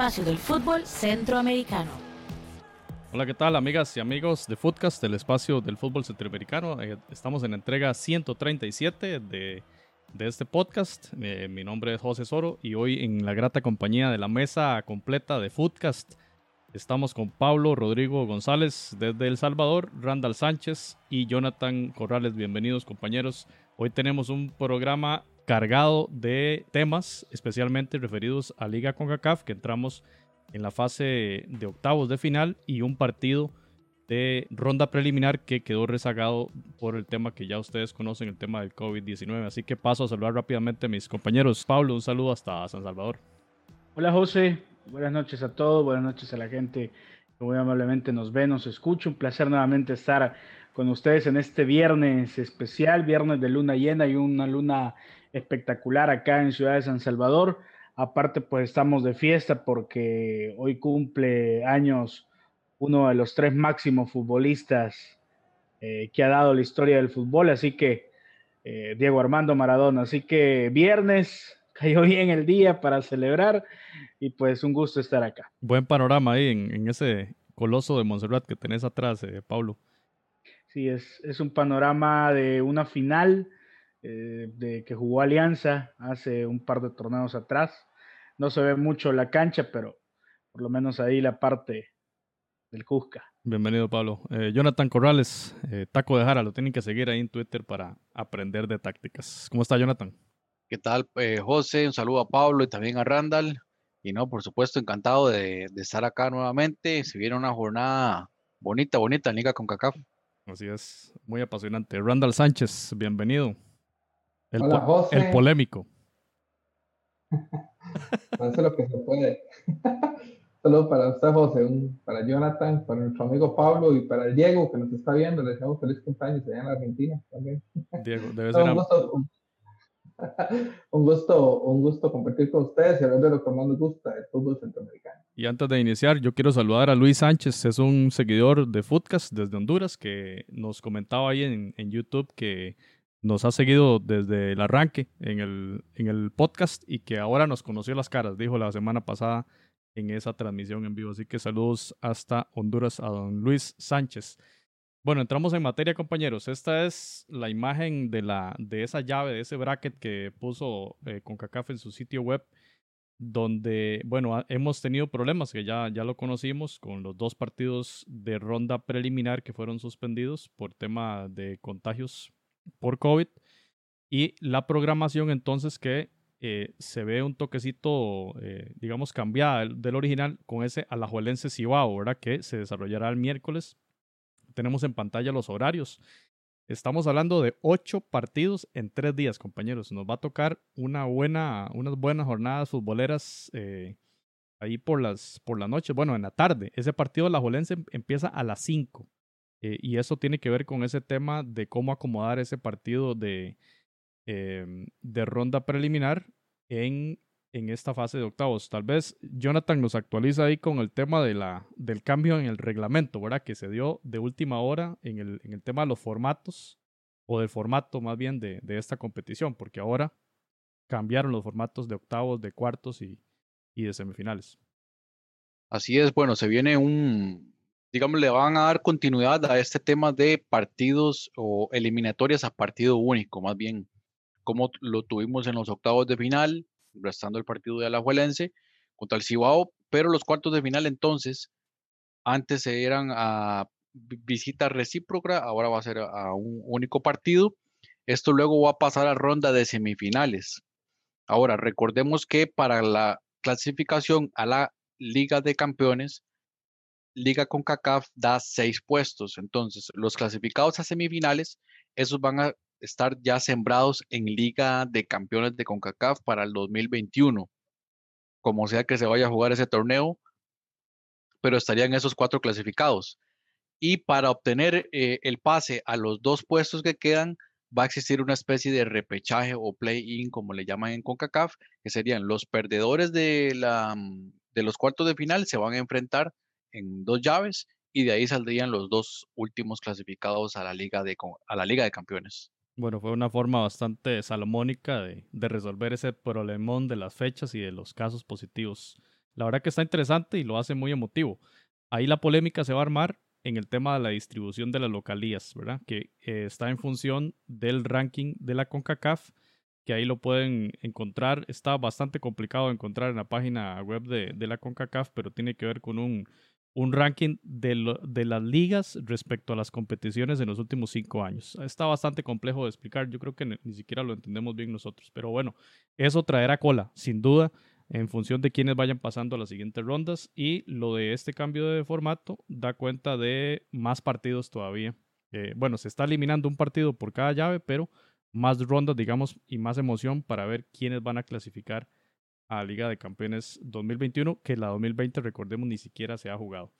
espacio del fútbol centroamericano. Hola, ¿qué tal amigas y amigos de Footcast, el espacio del fútbol centroamericano? Eh, estamos en entrega 137 de, de este podcast. Eh, mi nombre es José Soro y hoy en la grata compañía de la mesa completa de Footcast estamos con Pablo Rodrigo González desde El Salvador, Randall Sánchez y Jonathan Corrales. Bienvenidos compañeros. Hoy tenemos un programa cargado de temas, especialmente referidos a Liga CONCACAF, que entramos en la fase de octavos de final y un partido de ronda preliminar que quedó rezagado por el tema que ya ustedes conocen, el tema del COVID-19. Así que paso a saludar rápidamente a mis compañeros. Pablo, un saludo hasta San Salvador. Hola José, buenas noches a todos, buenas noches a la gente que muy amablemente nos ve, nos escucha. Un placer nuevamente estar con ustedes en este viernes especial, viernes de luna llena y una luna espectacular acá en Ciudad de San Salvador. Aparte, pues estamos de fiesta porque hoy cumple años uno de los tres máximos futbolistas eh, que ha dado la historia del fútbol, así que eh, Diego Armando Maradona. Así que viernes cayó bien el día para celebrar y pues un gusto estar acá. Buen panorama ahí en, ese coloso de Montserrat que tenés atrás, eh, Pablo. Sí, es, es un panorama de una final eh, de que jugó Alianza hace un par de torneos atrás. No se ve mucho la cancha, pero por lo menos ahí la parte del Cusca. Bienvenido, Pablo. Eh, Jonathan Corrales, eh, Taco de Jara, lo tienen que seguir ahí en Twitter para aprender de tácticas. ¿Cómo está, Jonathan? ¿Qué tal, José? Un saludo a Pablo y también a Randall. Y no, por supuesto, encantado de, estar acá nuevamente. Se viene una jornada bonita, bonita en Liga con CACAF. Así es, muy apasionante. Randall Sánchez, bienvenido. El, Hola, el polémico. Hace lo que se puede. Solo para usted, José, para Jonathan, para nuestro amigo Pablo y para Diego que nos está viendo. Les deseamos feliz cumpleaños allá en la Argentina también. Diego, debe ser. un, gusto, un, gusto, un gusto compartir con ustedes y hablar de lo que más nos gusta, el fútbol centroamericano. Y antes de iniciar, yo quiero saludar a Luis Sánchez, es un seguidor de Footcast desde Honduras que nos comentaba ahí en, en YouTube que nos ha seguido desde el arranque en el, en el podcast y que ahora nos conoció las caras, dijo la semana pasada en esa transmisión en vivo. Así que saludos hasta Honduras a don Luis Sánchez. Bueno, entramos en materia, compañeros. Esta es la imagen de, la, de esa llave, de ese bracket que puso eh, CONCACAF en su sitio web, donde, bueno, hemos tenido problemas que ya, ya lo conocimos con los dos partidos de ronda preliminar que fueron suspendidos por tema de contagios por COVID. Y la programación entonces que eh, se ve un toquecito, eh, digamos, cambiada del, original con ese Alajuelense Cibao, ¿verdad? Que se desarrollará el miércoles. Tenemos en pantalla los horarios. Estamos hablando de ocho partidos en tres días, compañeros. Nos va a tocar una buena, unas buenas jornadas futboleras eh, ahí por las, por la noche. Bueno, en la tarde. Ese partido de Alajuelense empieza a las cinco. Eh, y eso tiene que ver con ese tema de cómo acomodar ese partido de, em, de ronda preliminar en, en esta fase de octavos. Tal vez Jonathan nos actualiza ahí con el tema de la, del cambio en el reglamento, ¿verdad? Que se dio de última hora en el, en el tema de los formatos, o del formato más bien de, de esta competición, porque ahora cambiaron los formatos de octavos, de cuartos y, y de semifinales. Así es, bueno, se viene un, digamos, le van a dar continuidad a este tema de partidos o eliminatorias a partido único, más bien, como lo tuvimos en los octavos de final, restando el partido de Alajuelense contra el Cibao, pero los cuartos de final entonces, antes eran a visita recíproca, ahora va a ser a un único partido. Esto luego va a pasar a ronda de semifinales. Ahora, recordemos que para la clasificación a la Liga de Campeones, Liga con CACAF da seis puestos. Entonces, los clasificados a semifinales, esos van a estar ya sembrados en Liga de Campeones de CONCACAF para el 2021. Como sea que se vaya a jugar ese torneo, pero estarían esos cuatro clasificados. Y para obtener eh, el pase a los dos puestos que quedan, va a existir una especie de repechaje o play-in, como le llaman en CONCACAF, que serían los perdedores de, la, mm, de los cuartos de final, se van a enfrentar en dos llaves y de ahí saldrían los dos últimos clasificados a la Liga de, a la Liga de Campeones. Bueno, fue una forma bastante salomónica de, de resolver ese problemón de las fechas y de los casos positivos la verdad que está interesante y lo hace muy emotivo. Ahí la polémica se va a armar en el tema de la distribución de las localías, ¿verdad? Que eh, está en función del ranking de la CONCACAF, que ahí lo pueden encontrar. Está bastante complicado de encontrar en la página web de, de la CONCACAF, pero tiene que ver con un, un ranking de, las ligas respecto a las competiciones en los últimos cinco años. Está bastante complejo de explicar, yo creo que ni siquiera lo entendemos bien nosotros, pero bueno, eso traerá cola, sin duda, en función de quienes vayan pasando a las siguientes rondas y lo de este cambio de formato da cuenta de más partidos todavía. Eh, bueno, se está eliminando un partido por cada llave, pero más rondas, digamos, y más emoción para ver quiénes van a clasificar a Liga de Campeones 2021, que la 2020, recordemos, ni siquiera se ha jugado.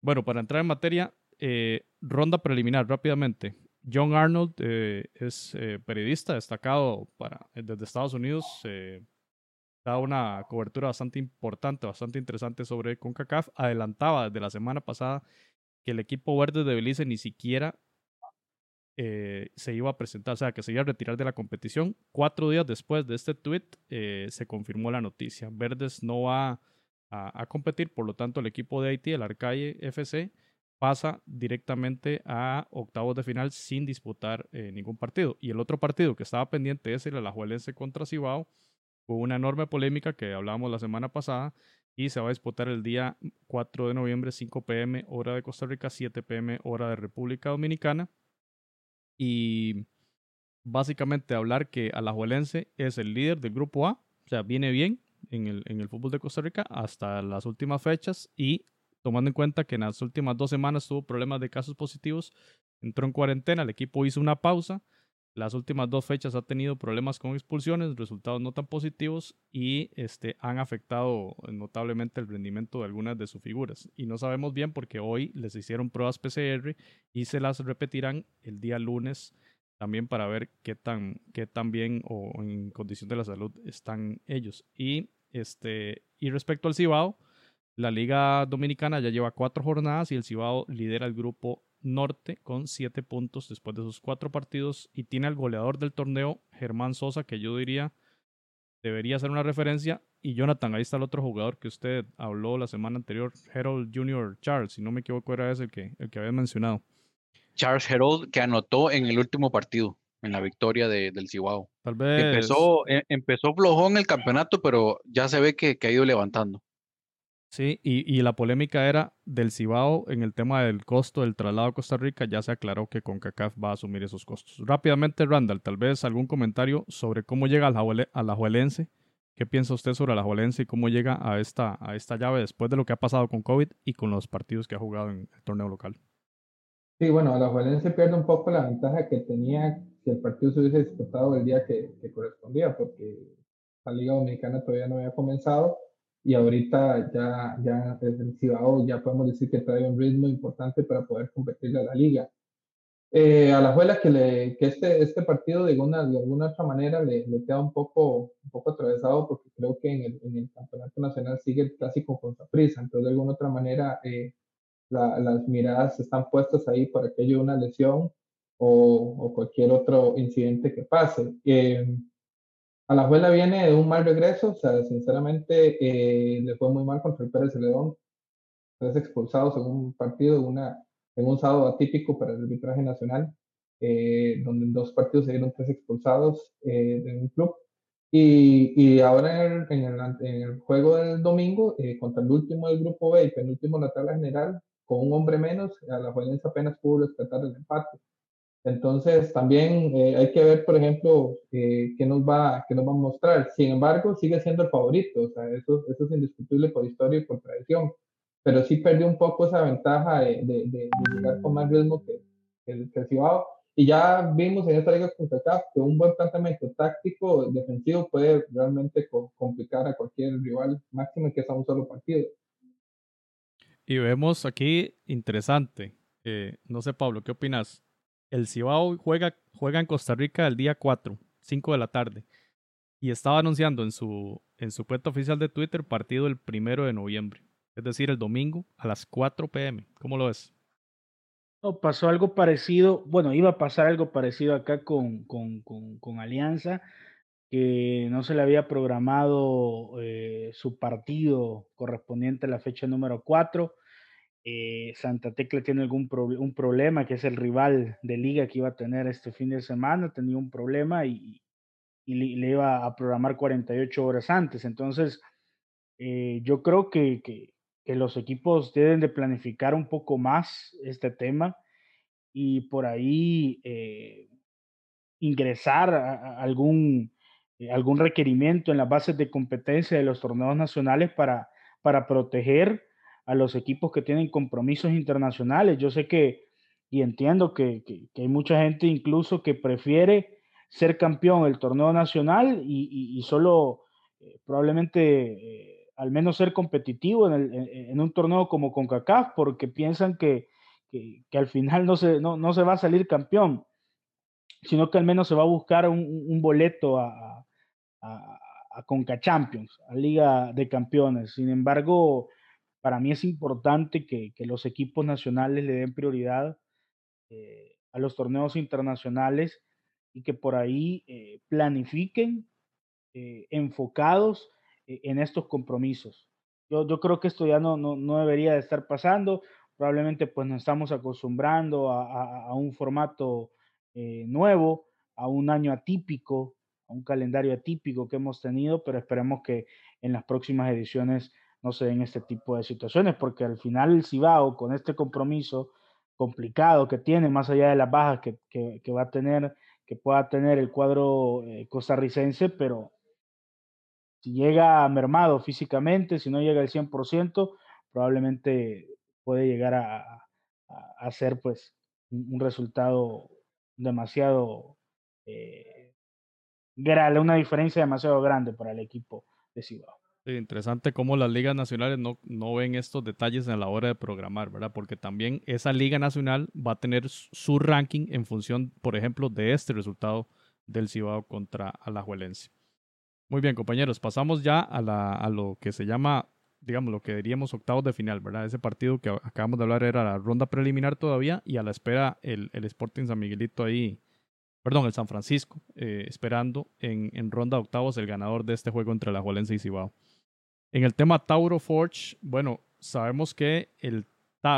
Bueno, para entrar en materia, eh, ronda preliminar rápidamente. John Arnold eh, es periodista destacado para, desde Estados Unidos, da una cobertura bastante importante, bastante interesante sobre CONCACAF. Adelantaba desde la semana pasada que el equipo verde de Belice ni siquiera eh, se iba a presentar, o sea, que se iba a retirar de la competición. Cuatro días después de este tweet eh, se confirmó la noticia. Verdes no va a, competir, por lo tanto el equipo de Haití, el Arcaye FC, pasa directamente a octavos de final sin disputar eh, ningún partido. Y el otro partido que estaba pendiente es el Alajuelense contra Cibao, Hubo una enorme polémica que hablábamos la semana pasada y se va a disputar el día 4 de noviembre, 5 pm, hora de Costa Rica, 7 pm, hora de República Dominicana. Y básicamente hablar que Alajuelense es el líder del grupo A, o sea, viene bien en el, en el fútbol de Costa Rica hasta las últimas fechas y tomando en cuenta que en las últimas dos semanas tuvo problemas de casos positivos, entró en cuarentena, el equipo hizo una pausa las últimas dos fechas ha tenido problemas con expulsiones, resultados no tan positivos y este, han afectado notablemente el rendimiento de algunas de sus figuras. Y no sabemos bien porque hoy les hicieron pruebas PCR y se las repetirán el día lunes también para ver qué tan, qué tan bien o en condición de la salud están ellos. Y, este, y respecto al Cibao, la Liga Dominicana ya lleva cuatro jornadas y el Cibao lidera el grupo Norte con siete puntos después de sus cuatro partidos y tiene al goleador del torneo, Germán Sosa, que yo diría debería ser una referencia. Y Jonathan, ahí está el otro jugador que usted habló la semana anterior, Harold Jr. Charles, si no me equivoco era ese el que, el que había mencionado. Charles Harold, que anotó en el último partido, en la victoria del Chihuahua. Tal vez. Empezó, eh, empezó flojón el campeonato, pero ya se ve que, que ha ido levantando. Sí, y, la polémica era del Cibao en el tema del costo del traslado a Costa Rica. Ya se aclaró que CONCACAF va a asumir esos costos. Rápidamente, Randall, tal vez algún comentario sobre cómo llega a la Juelense. ¿Qué piensa usted sobre la Juelense y cómo llega a esta, a esta llave después de lo que ha pasado con COVID y con los partidos que ha jugado en el torneo local? Sí, bueno, la Juelense pierde un poco la ventaja que tenía si el partido se hubiese disputado el día que, que correspondía, porque la Liga Dominicana todavía no había comenzado y ahorita ya, ya el Cibao ya podemos decir que trae un ritmo importante para poder competir a la liga. Eh, a la juela que, le, que este, este partido de alguna, de alguna otra manera le, le, queda un poco, un poco atravesado porque creo que en el, en el campeonato nacional sigue el clásico con prisa, entonces de alguna otra manera eh, las miradas están puestas ahí para que haya una lesión o, o cualquier otro incidente que pase. Eh, a la abuela viene de un mal regreso, o sea, sinceramente eh, le fue muy mal contra el Pérez León. Tres expulsados en un partido, una, en un sábado atípico para el arbitraje nacional, eh, donde en dos partidos se dieron tres expulsados eh, de un club. Y, y ahora en el, en, el, juego del domingo, contra el último del grupo B y penúltimo en la tabla general, con un hombre menos, a la Juelense apenas pudo rescatar el empate. Entonces, también eh, hay que ver, por ejemplo, eh, qué, nos va, qué nos va a mostrar. Sin embargo, sigue siendo el favorito, o sea, eso, eso es indiscutible por historia y por tradición, pero sí perdió un poco esa ventaja de, de, de, llegar con más ritmo que, el, que Cibao. Y ya vimos en esta liga con que un buen planteamiento táctico defensivo puede realmente complicar a cualquier rival, máximo que sea un solo partido. Y vemos aquí interesante. Eh, no sé, Pablo, ¿qué opinas? El Cibao juega, juega en Costa Rica el día 4, 5 de la tarde. Y estaba anunciando en su, en su cuenta oficial de Twitter partido el primero de noviembre. Es decir, el domingo a las 4 pm. ¿Cómo lo ves? pasó algo parecido, bueno, iba a pasar algo parecido acá con, con, con, Alianza, que no se le había programado eh, su partido correspondiente a la fecha número 4. Eh, Santa Tecla tiene algún un problema, que es el rival de liga que iba a tener este fin de semana, tenía un problema y, le, iba a programar 48 horas antes. Entonces, eh, yo creo que, que, los equipos deben de planificar un poco más este tema y por ahí eh, ingresar algún, algún requerimiento en las bases de competencia de los torneos nacionales para, para proteger a los equipos que tienen compromisos internacionales. Yo sé que y entiendo que, hay mucha gente incluso que prefiere ser campeón del torneo nacional y, solo eh, probablemente eh, al menos ser competitivo en, un torneo como CONCACAF porque piensan que, al final no se, no, se va a salir campeón, sino que al menos se va a buscar un, boleto a, a, a Conca Champions, a Liga de Campeones. Sin embargo, para mí es importante que, los equipos nacionales le den prioridad eh, a los torneos internacionales y que por ahí eh, planifiquen eh, enfocados en estos compromisos. Yo, yo, creo que esto ya no, no, debería de estar pasando. Probablemente pues nos estamos acostumbrando a, a un formato nuevo, a un año atípico, a un calendario atípico que hemos tenido, pero esperemos que en las próximas ediciones no se den este tipo de situaciones, porque al final el Cibao, con este compromiso complicado que tiene, más allá de las bajas que, que, va a tener, que pueda tener el cuadro eh, costarricense, pero si llega mermado físicamente, si no llega al 100%, probablemente puede llegar a, a, ser pues un, resultado demasiado eh, grande, una diferencia demasiado grande para el equipo de Cibao interesante cómo las ligas nacionales no, no ven estos detalles a la hora de programar, ¿verdad? Porque también esa liga nacional va a tener su ranking en función, por ejemplo, de este resultado del Cibao contra Alajuelense. Muy bien, compañeros, pasamos ya a, la, a lo que se llama, digamos, lo que diríamos octavos de final, ¿verdad? Ese partido que acabamos de hablar era la ronda preliminar todavía y a la espera el, el Sporting San Miguelito ahí, perdón, el San Francisco, eh, esperando en, en ronda de octavos el ganador de este juego entre Alajuelense y Cibao. En el tema Tauro Forge, bueno, sabemos que el,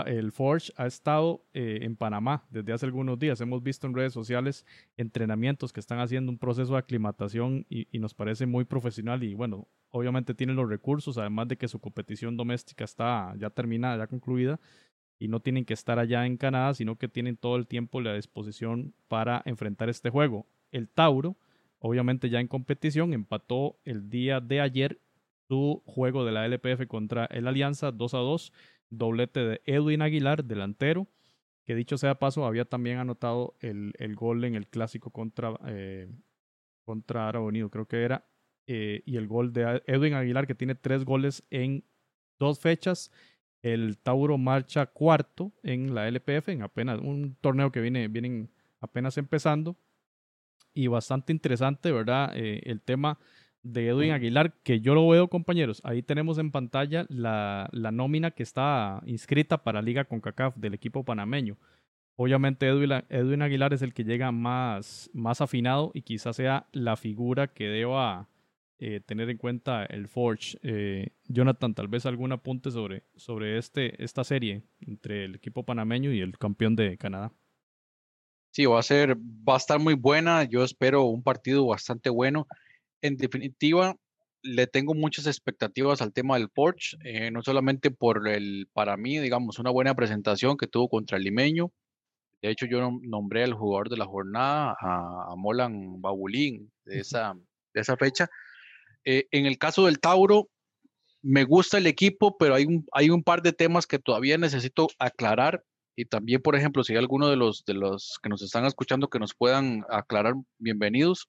el Forge ha estado eh, en Panamá desde hace algunos días. Hemos visto en redes sociales entrenamientos que están haciendo un proceso de aclimatación y, nos parece muy profesional y bueno, obviamente tienen los recursos, además de que su competición doméstica está ya terminada, ya concluida y no tienen que estar allá en Canadá, sino que tienen todo el tiempo la disposición para enfrentar este juego. El Tauro, obviamente ya en competición, empató el día de ayer su juego de la LPF contra el Alianza 2 a 2, doblete de Edwin Aguilar, delantero, que dicho sea paso, había también anotado el, el gol en el clásico contra, eh, contra Unido, creo que era, eh, y el gol de Edwin Aguilar, que tiene tres goles en dos fechas. El Tauro marcha cuarto en la LPF, en apenas un torneo que viene, vienen apenas empezando. Y bastante interesante, ¿verdad? Eh, el tema de Edwin Aguilar, que yo lo veo, compañeros. Ahí tenemos en pantalla la, la nómina que está inscrita para Liga CONCACAF del equipo panameño. Obviamente Edwin, Aguilar es el que llega más, más afinado y quizás sea la figura que deba eh, tener en cuenta el Forge. Eh, Jonathan, tal vez algún apunte sobre, sobre este, esta serie entre el equipo panameño y el campeón de Canadá. Sí, va a ser, va a estar muy buena. Yo espero un partido bastante bueno en definitiva, le tengo muchas expectativas al tema del Porsche, eh, no solamente por el, para mí, digamos, una buena presentación que tuvo contra el limeño. De hecho, yo nombré al jugador de la jornada, a, Molan Babulín, de esa, de esa fecha. Eh, en el caso del Tauro, me gusta el equipo, pero hay un, hay un par de temas que todavía necesito aclarar. Y también, por ejemplo, si hay alguno de los, de los que nos están escuchando que nos puedan aclarar, bienvenidos.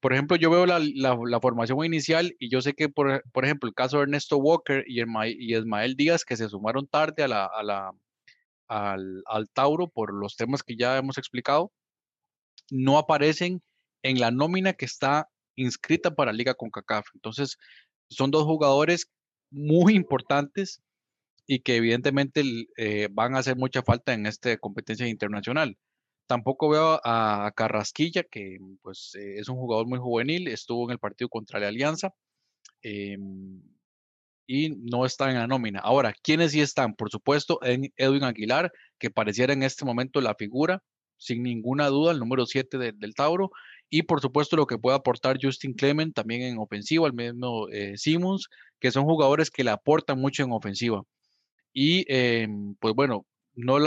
Por ejemplo, yo veo la, formación inicial y yo sé que, por, ejemplo, el caso de Ernesto Walker y, Ismael Díaz, que se sumaron tarde a la, a la, al, Tauro por los temas que ya hemos explicado, no aparecen en la nómina que está inscrita para Liga CONCACAF. Entonces, son dos jugadores muy importantes y que evidentemente eh, van a hacer mucha falta en esta competencia internacional. Tampoco veo a Carrasquilla, que pues eh, es un jugador muy juvenil, estuvo en el partido contra la Alianza. Em, y no están en la nómina. Ahora, ¿quiénes sí están? Por supuesto, en Edwin Aguilar, que pareciera en este momento la figura, sin ninguna duda, el número 7 del Tauro, y por supuesto lo que puede aportar Justin Clement también en ofensiva, el mismo eh, Simmons, que son jugadores que le aportan mucho en ofensiva. Y em, pues bueno, no,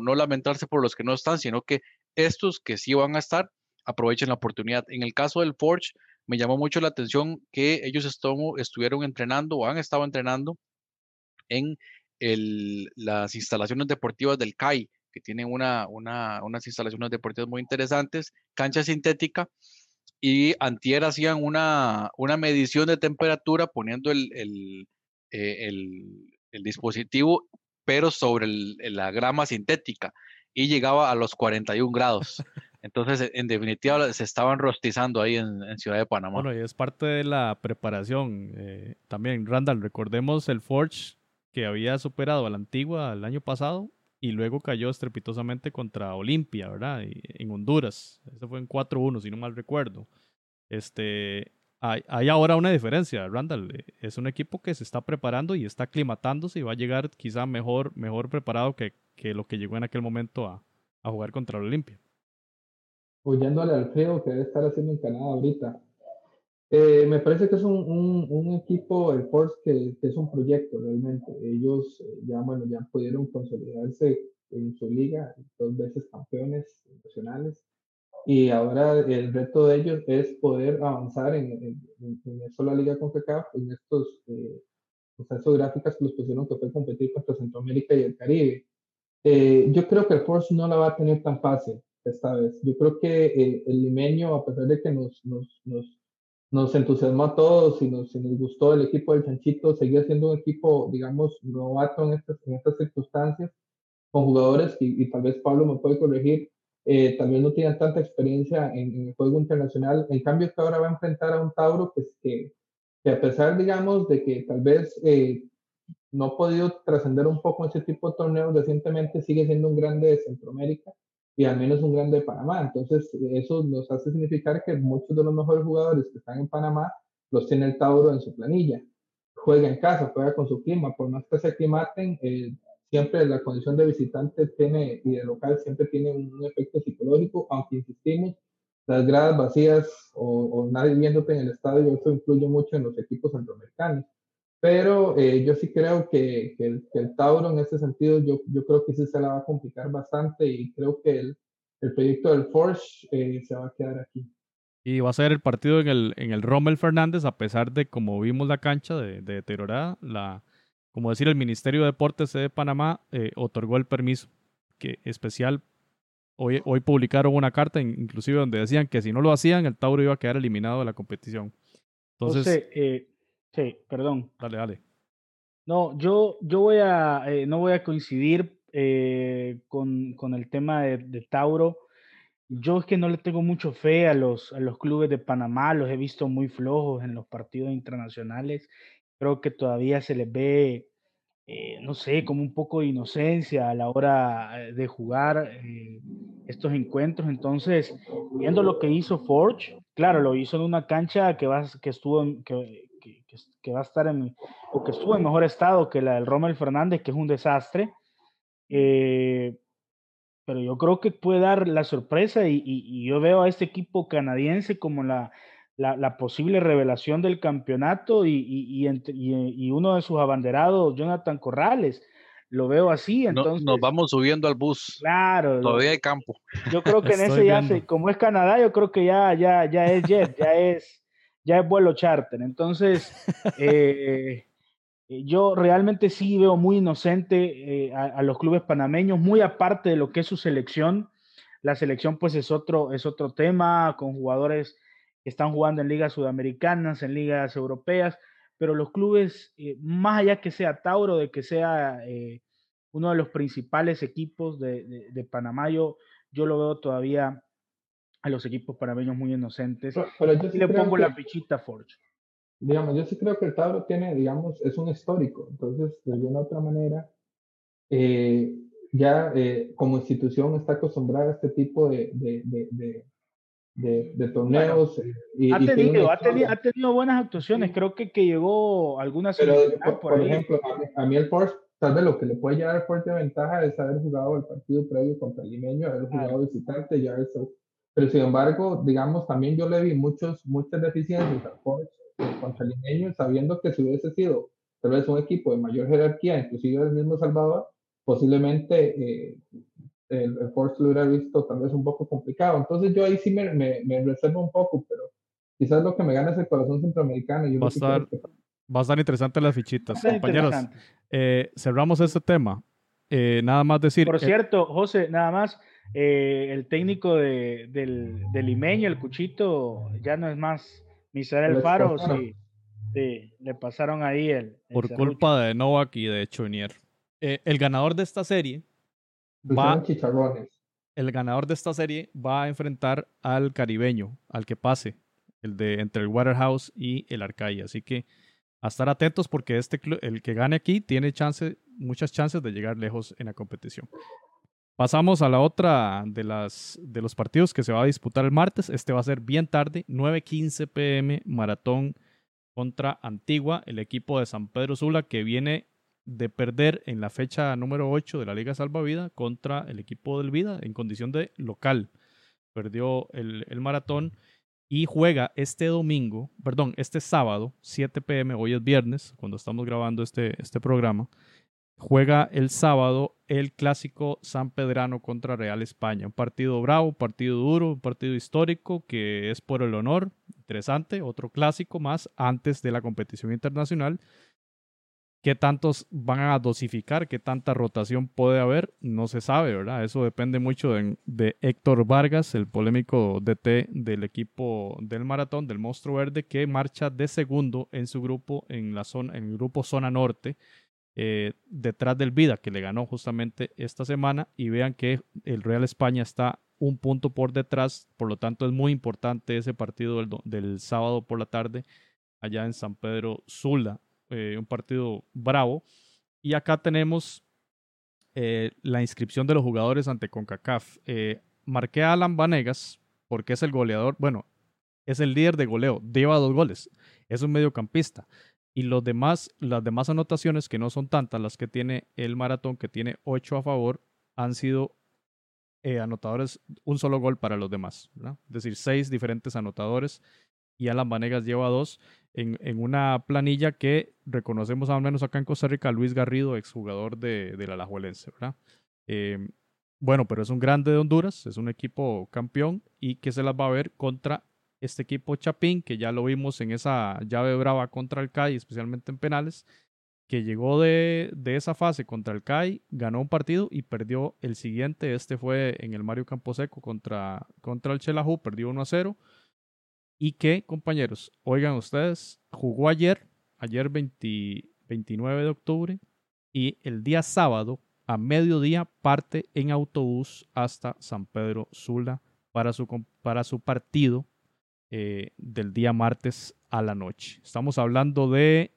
no, lamentarse por los que no están, sino que estos que sí van a estar, aprovechen la oportunidad. En el caso del Forge, me llamó mucho la atención que ellos estuvieron entrenando o han estado entrenando en las instalaciones deportivas del CAI, que tienen una, unas instalaciones deportivas muy interesantes, cancha sintética, y antier hacían una, una medición de temperatura poniendo el, el, eh, el dispositivo, pero sobre la grama sintética, y llegaba a los 41 grados. Entonces, en definitiva, se estaban rostizando ahí en, Ciudad de Panamá. Bueno, y es parte de la preparación. Eh, también, Randall, recordemos el Forge que había superado a la antigua el año pasado y luego cayó estrepitosamente contra Olimpia, ¿verdad? en Honduras. Eso fue en 4-1, si no mal recuerdo. Este, hay, hay, ahora una diferencia, Randall. Eh, es un equipo que se está preparando y está aclimatándose y va a llegar quizá mejor, mejor preparado que, que lo que llegó en aquel momento a, a jugar contra Olimpia oyéndole al feo que debe estar haciendo en Canadá ahorita. Eh, me parece que es un, un, equipo, el Force, que, que, es un proyecto realmente. Ellos eh, ya, bueno, ya pudieron consolidarse en su liga, dos veces campeones nacionales. Y ahora el reto de ellos es poder avanzar en, en, en, la liga con CACAF, en estos eh, procesos gráficas que los pusieron que fue competir contra Centroamérica y el Caribe. Eh, yo creo que el Force no la va a tener tan fácil esta vez. Yo creo que el, el limeño, a pesar de que nos, nos, nos, nos entusiasmó a todos y nos, nos, gustó el equipo del Chanchito, seguía siendo un equipo, digamos, novato en estas, en estas circunstancias, con jugadores, y, y tal vez Pablo me puede corregir, eh, también no tienen tanta experiencia en, el juego internacional. En cambio, que ahora va a enfrentar a un Tauro que, que a pesar, digamos, de que tal vez eh, no ha podido trascender un poco ese tipo de torneos recientemente, sigue siendo un grande de Centroamérica y al menos un grande de Panamá. Entonces, eso nos hace significar que muchos de los mejores jugadores que están en Panamá los tiene el Tauro en su planilla. Juega en casa, juega con su clima, por más que se aclimaten, eh, siempre la condición de visitante tiene y de local siempre tiene un, efecto psicológico, aunque insistimos, las gradas vacías o, o nadie viéndote en el estadio, eso influye mucho en los equipos centroamericanos. Pero eh, yo sí creo que, que, el, que, el, Tauro en ese sentido, yo, yo creo que sí se la va a complicar bastante y creo que el, el proyecto del Forge eh, se va a quedar aquí. Y va a ser el partido en el, en el Rommel Fernández, a pesar de como vimos la cancha de, de deteriorada, la, como decir, el Ministerio de Deportes de Panamá eh, otorgó el permiso que especial. Hoy, hoy publicaron una carta, inclusive donde decían que si no lo hacían, el Tauro iba a quedar eliminado de la competición. Entonces, José, Sí, perdón. Dale, dale. No, yo, yo voy a, eh, no voy a coincidir eh, con, con, el tema de, de, Tauro. Yo es que no le tengo mucho fe a los, a los clubes de Panamá, los he visto muy flojos en los partidos internacionales. Creo que todavía se les ve, eh, no sé, como un poco de inocencia a la hora de jugar estos encuentros. Entonces, viendo lo que hizo Forge, claro, lo hizo en una cancha que, va, que estuvo, que, que, va a estar en, o que estuvo en mejor estado que la del Rommel Fernández, que es un desastre. Eh, pero yo creo que puede dar la sorpresa y, y, yo veo a este equipo canadiense como la, la, la posible revelación del campeonato y, y, uno de sus abanderados, Jonathan Corrales. Lo veo así, entonces... nos vamos subiendo al bus. Claro. Todavía hay campo. Yo creo que en ese ya, se, como es Canadá, yo creo que ya, ya, ya es jet, ya es ya es vuelo charter. Entonces, eh, eh, yo realmente sí veo muy inocente eh, a, los clubes panameños, muy aparte de lo que es su selección. La selección pues es otro, es otro tema, con jugadores que están jugando en ligas sudamericanas, en ligas europeas, pero los clubes, más allá que sea Tauro, de que sea uno de los principales equipos de, de, Panamá, yo, yo lo veo todavía a los equipos panameños muy inocentes. Pero, yo sí le pongo la pichita Forge. Digamos, yo sí creo que el Tauro tiene, digamos, es un histórico. Entonces, de alguna otra manera, eh, ya eh, como institución está acostumbrada a este tipo de, de, de, de, torneos. Eh, y, ha, tenido, ha, tenido, ha, tenido, buenas actuaciones, creo que, que llegó algunas. Pero, por, ejemplo, a mí, el Porsche, tal vez lo que le puede llevar fuerte ventaja es haber jugado el partido previo contra el limeño, haber jugado visitante, ya eso. Pero sin embargo, digamos, también yo le vi muchos, muchas deficiencias al Porsche contra el limeño, sabiendo que si hubiese sido tal vez un equipo de mayor jerarquía, inclusive el mismo Salvador, posiblemente eh, el, el Force lo hubiera visto tal vez un poco complicado. Entonces yo ahí sí me, me, reservo un poco, pero quizás lo que me gana es el corazón centroamericano. va, a estar, va a estar interesante las fichitas. Compañeros, eh, cerramos este tema. Eh, nada más decir... Por cierto, José, nada más, eh, el técnico de, del, del limeño, el Cuchito, ya no es más Misael Faro, sí, sí, le pasaron ahí el... Por culpa de Novak y de Chonier. el ganador de esta serie va, el ganador de esta serie va a enfrentar al caribeño, al que pase, el de entre el Waterhouse y el Arcaya. Así que a estar atentos porque este el que gane aquí tiene chance, muchas chances de llegar lejos en la competición. Pasamos a la otra de, las, de los partidos que se va a disputar el martes. Este va a ser bien tarde, 9.15 pm, maratón contra Antigua, el equipo de San Pedro Sula que viene de perder en la fecha número 8 de la Liga Salvavida contra el equipo del Vida en condición de local. Perdió el, maratón y juega este domingo, perdón, este sábado, 7 pm, hoy es viernes, cuando estamos grabando este, este programa, juega el sábado el clásico San Pedrano contra Real España. Un partido bravo, un partido duro, un partido histórico que es por el honor, interesante, otro clásico más antes de la competición internacional ¿Qué tantos van a dosificar? ¿Qué tanta rotación puede haber? No se sabe, ¿verdad? Eso depende mucho de, Héctor Vargas, el polémico DT del equipo del maratón, del Monstruo Verde, que marcha de segundo en su grupo, en, la zona, en el grupo Zona Norte, eh, detrás del Vida, que le ganó justamente esta semana. Y vean que el Real España está un punto por detrás, por lo tanto es muy importante ese partido del, del sábado por la tarde allá en San Pedro Sula. Eh, un partido bravo. Y acá tenemos eh, la inscripción de los jugadores ante CONCACAF. Eh, marqué a Alan Vanegas porque es el goleador, bueno, es el líder de goleo, lleva dos goles, es un mediocampista. Y los demás, las demás anotaciones, que no son tantas las que tiene el maratón, que tiene ocho a favor, han sido anotadores, un solo gol para los demás. Es decir, seis diferentes anotadores y Alan Vanegas lleva dos en, en, una planilla que reconocemos al menos acá en Costa Rica Luis Garrido, exjugador de, de la Alajuelense, ¿verdad? Eh, bueno, pero es un grande de Honduras, es un equipo campeón y que se las va a ver contra este equipo Chapín, que ya lo vimos en esa llave brava contra el CAI, especialmente en penales, que llegó de, de esa fase contra el CAI, ganó un partido y perdió el siguiente. Este fue en el Mario Camposeco contra, contra el Chelajú, perdió 1 a 0 y que, compañeros, oigan ustedes, jugó ayer, ayer 29 de octubre, y el día sábado a mediodía parte en autobús hasta San Pedro Sula para su, para su partido eh, del día martes a la noche. Estamos hablando de,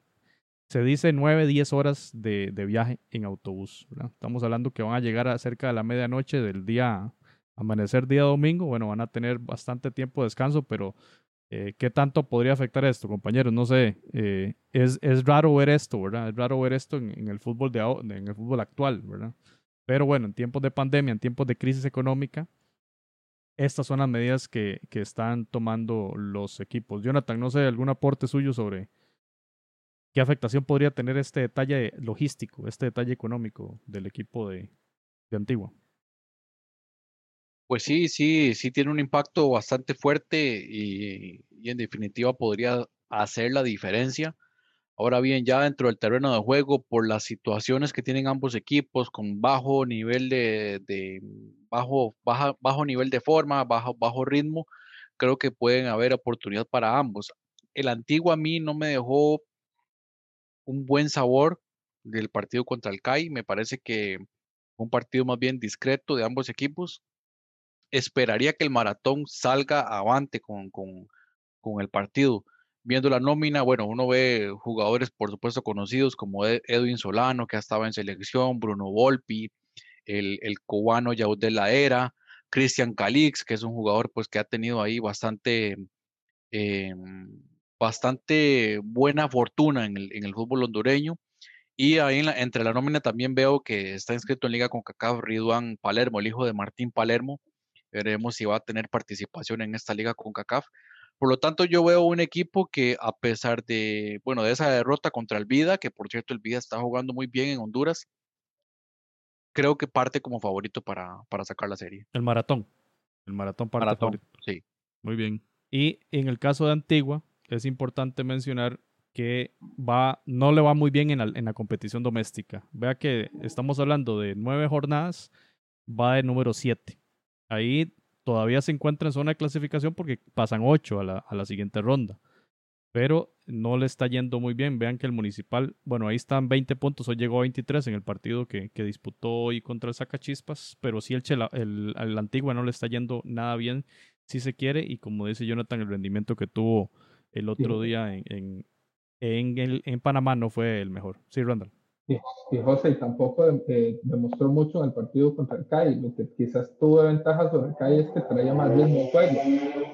se dice 9, 10 horas de, viaje en autobús. Estamos hablando que van a llegar a cerca de la medianoche del día, amanecer día domingo. Bueno, van a tener bastante tiempo de descanso, pero eh, ¿Qué tanto podría afectar esto, compañeros? No sé. Eh, es, es, raro ver esto, ¿verdad? Es raro ver esto en, el fútbol de, en el fútbol actual, ¿verdad? Pero bueno, en tiempos de pandemia, en tiempos de crisis económica, estas son las medidas que, que están tomando los equipos. Jonathan, no sé, algún aporte suyo sobre qué afectación podría tener este detalle logístico, este detalle económico del equipo de, de Antigua. Pues sí, sí, sí tiene un impacto bastante fuerte y, en definitiva podría hacer la diferencia. Ahora bien, ya dentro del terreno de juego, por las situaciones que tienen ambos equipos, con bajo nivel de, bajo, bajo nivel de forma, bajo, bajo ritmo, creo que pueden haber oportunidad para ambos. El antiguo a mí no me dejó un buen sabor del partido contra el CAI. Me parece que un partido más bien discreto de ambos equipos esperaría que el maratón salga avante con, con, con, el partido. Viendo la nómina, bueno, uno ve jugadores, por supuesto, conocidos como e, Edwin Solano, que estaba en selección, Bruno Volpi, el, el cubano Yaud de la Era, Christian Calix, que es un jugador pues que ha tenido ahí bastante, eh, bastante buena fortuna en el, en el, fútbol hondureño. Y ahí en la, entre la nómina también veo que está inscrito en Liga con Riduan Palermo, el hijo de Martín Palermo. Veremos si va a tener participación en esta Liga con CACAF. Por lo tanto, yo veo un equipo que a pesar de, bueno, de esa derrota contra el Vida, que por cierto el Vida está jugando muy bien en Honduras, creo que parte como favorito para, para sacar la serie. El maratón. El maratón parte maratón, Sí. Muy bien. Y en el caso de Antigua, es importante mencionar que va, no le va muy bien en la, en la competición doméstica. Vea que estamos hablando de nueve jornadas, va de número siete. Ahí todavía se encuentra en zona de clasificación porque pasan ocho a la, a la siguiente ronda. Pero no le está yendo muy bien. Vean que el municipal, bueno, ahí están 20 puntos, hoy llegó a 23 en el partido que, que disputó hoy contra el Sacachispas, pero sí el, Chela, el, el Antigua no le está yendo nada bien si se quiere y como dice Jonathan, el rendimiento que tuvo el otro día en, en, en, el, en Panamá no fue el mejor. Sí, Randall. Y, José tampoco eh, demostró mucho en el partido contra el CAI. Lo que quizás tuvo ventaja sobre el CAI es que traía más ritmo de juego.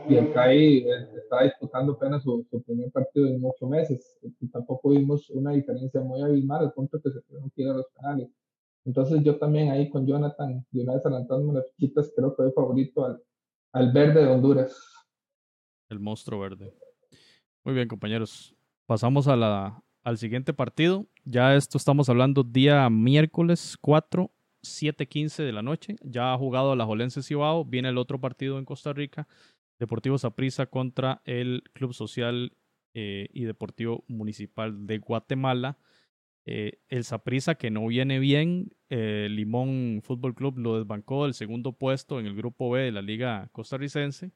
Y el CAI eh, estaba disputando apenas su, primer partido en ocho meses. Y tampoco vimos una diferencia muy abismal al punto que se tuvieron que ir los canales. Entonces yo también ahí con Jonathan, y una vez adelantándome las fichitas, creo que soy favorito al, al verde de Honduras. El monstruo verde. Muy bien, compañeros. Pasamos a la, al siguiente partido. Ya esto estamos hablando día miércoles 4, 7:15 de la noche. Ya ha jugado la Jolense Cibao. Viene el otro partido en Costa Rica. Deportivo Saprissa contra el Club Social eh, y Deportivo Municipal de Guatemala. Eh, el Saprissa que no viene bien, eh, Limón Fútbol Club lo desbancó del segundo puesto en el grupo B de la Liga Costarricense.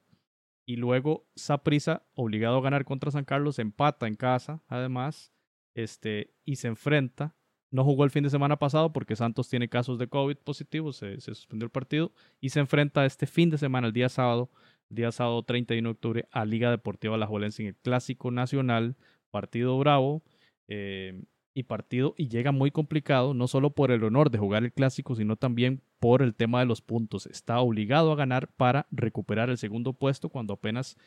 Y luego Saprissa, obligado a ganar contra San Carlos, empata en casa, además, este, y se enfrenta. No jugó el fin de semana pasado porque Santos tiene casos de COVID positivos, se, suspendió el partido y se enfrenta este fin de semana, el día sábado, día sábado 31 de octubre, a Liga Deportiva La Jolense en el Clásico Nacional, partido bravo. Eh, y partido y llega muy complicado, no solo por el honor de jugar el clásico, sino también por el tema de los puntos. Está obligado a ganar para recuperar el segundo puesto cuando apenas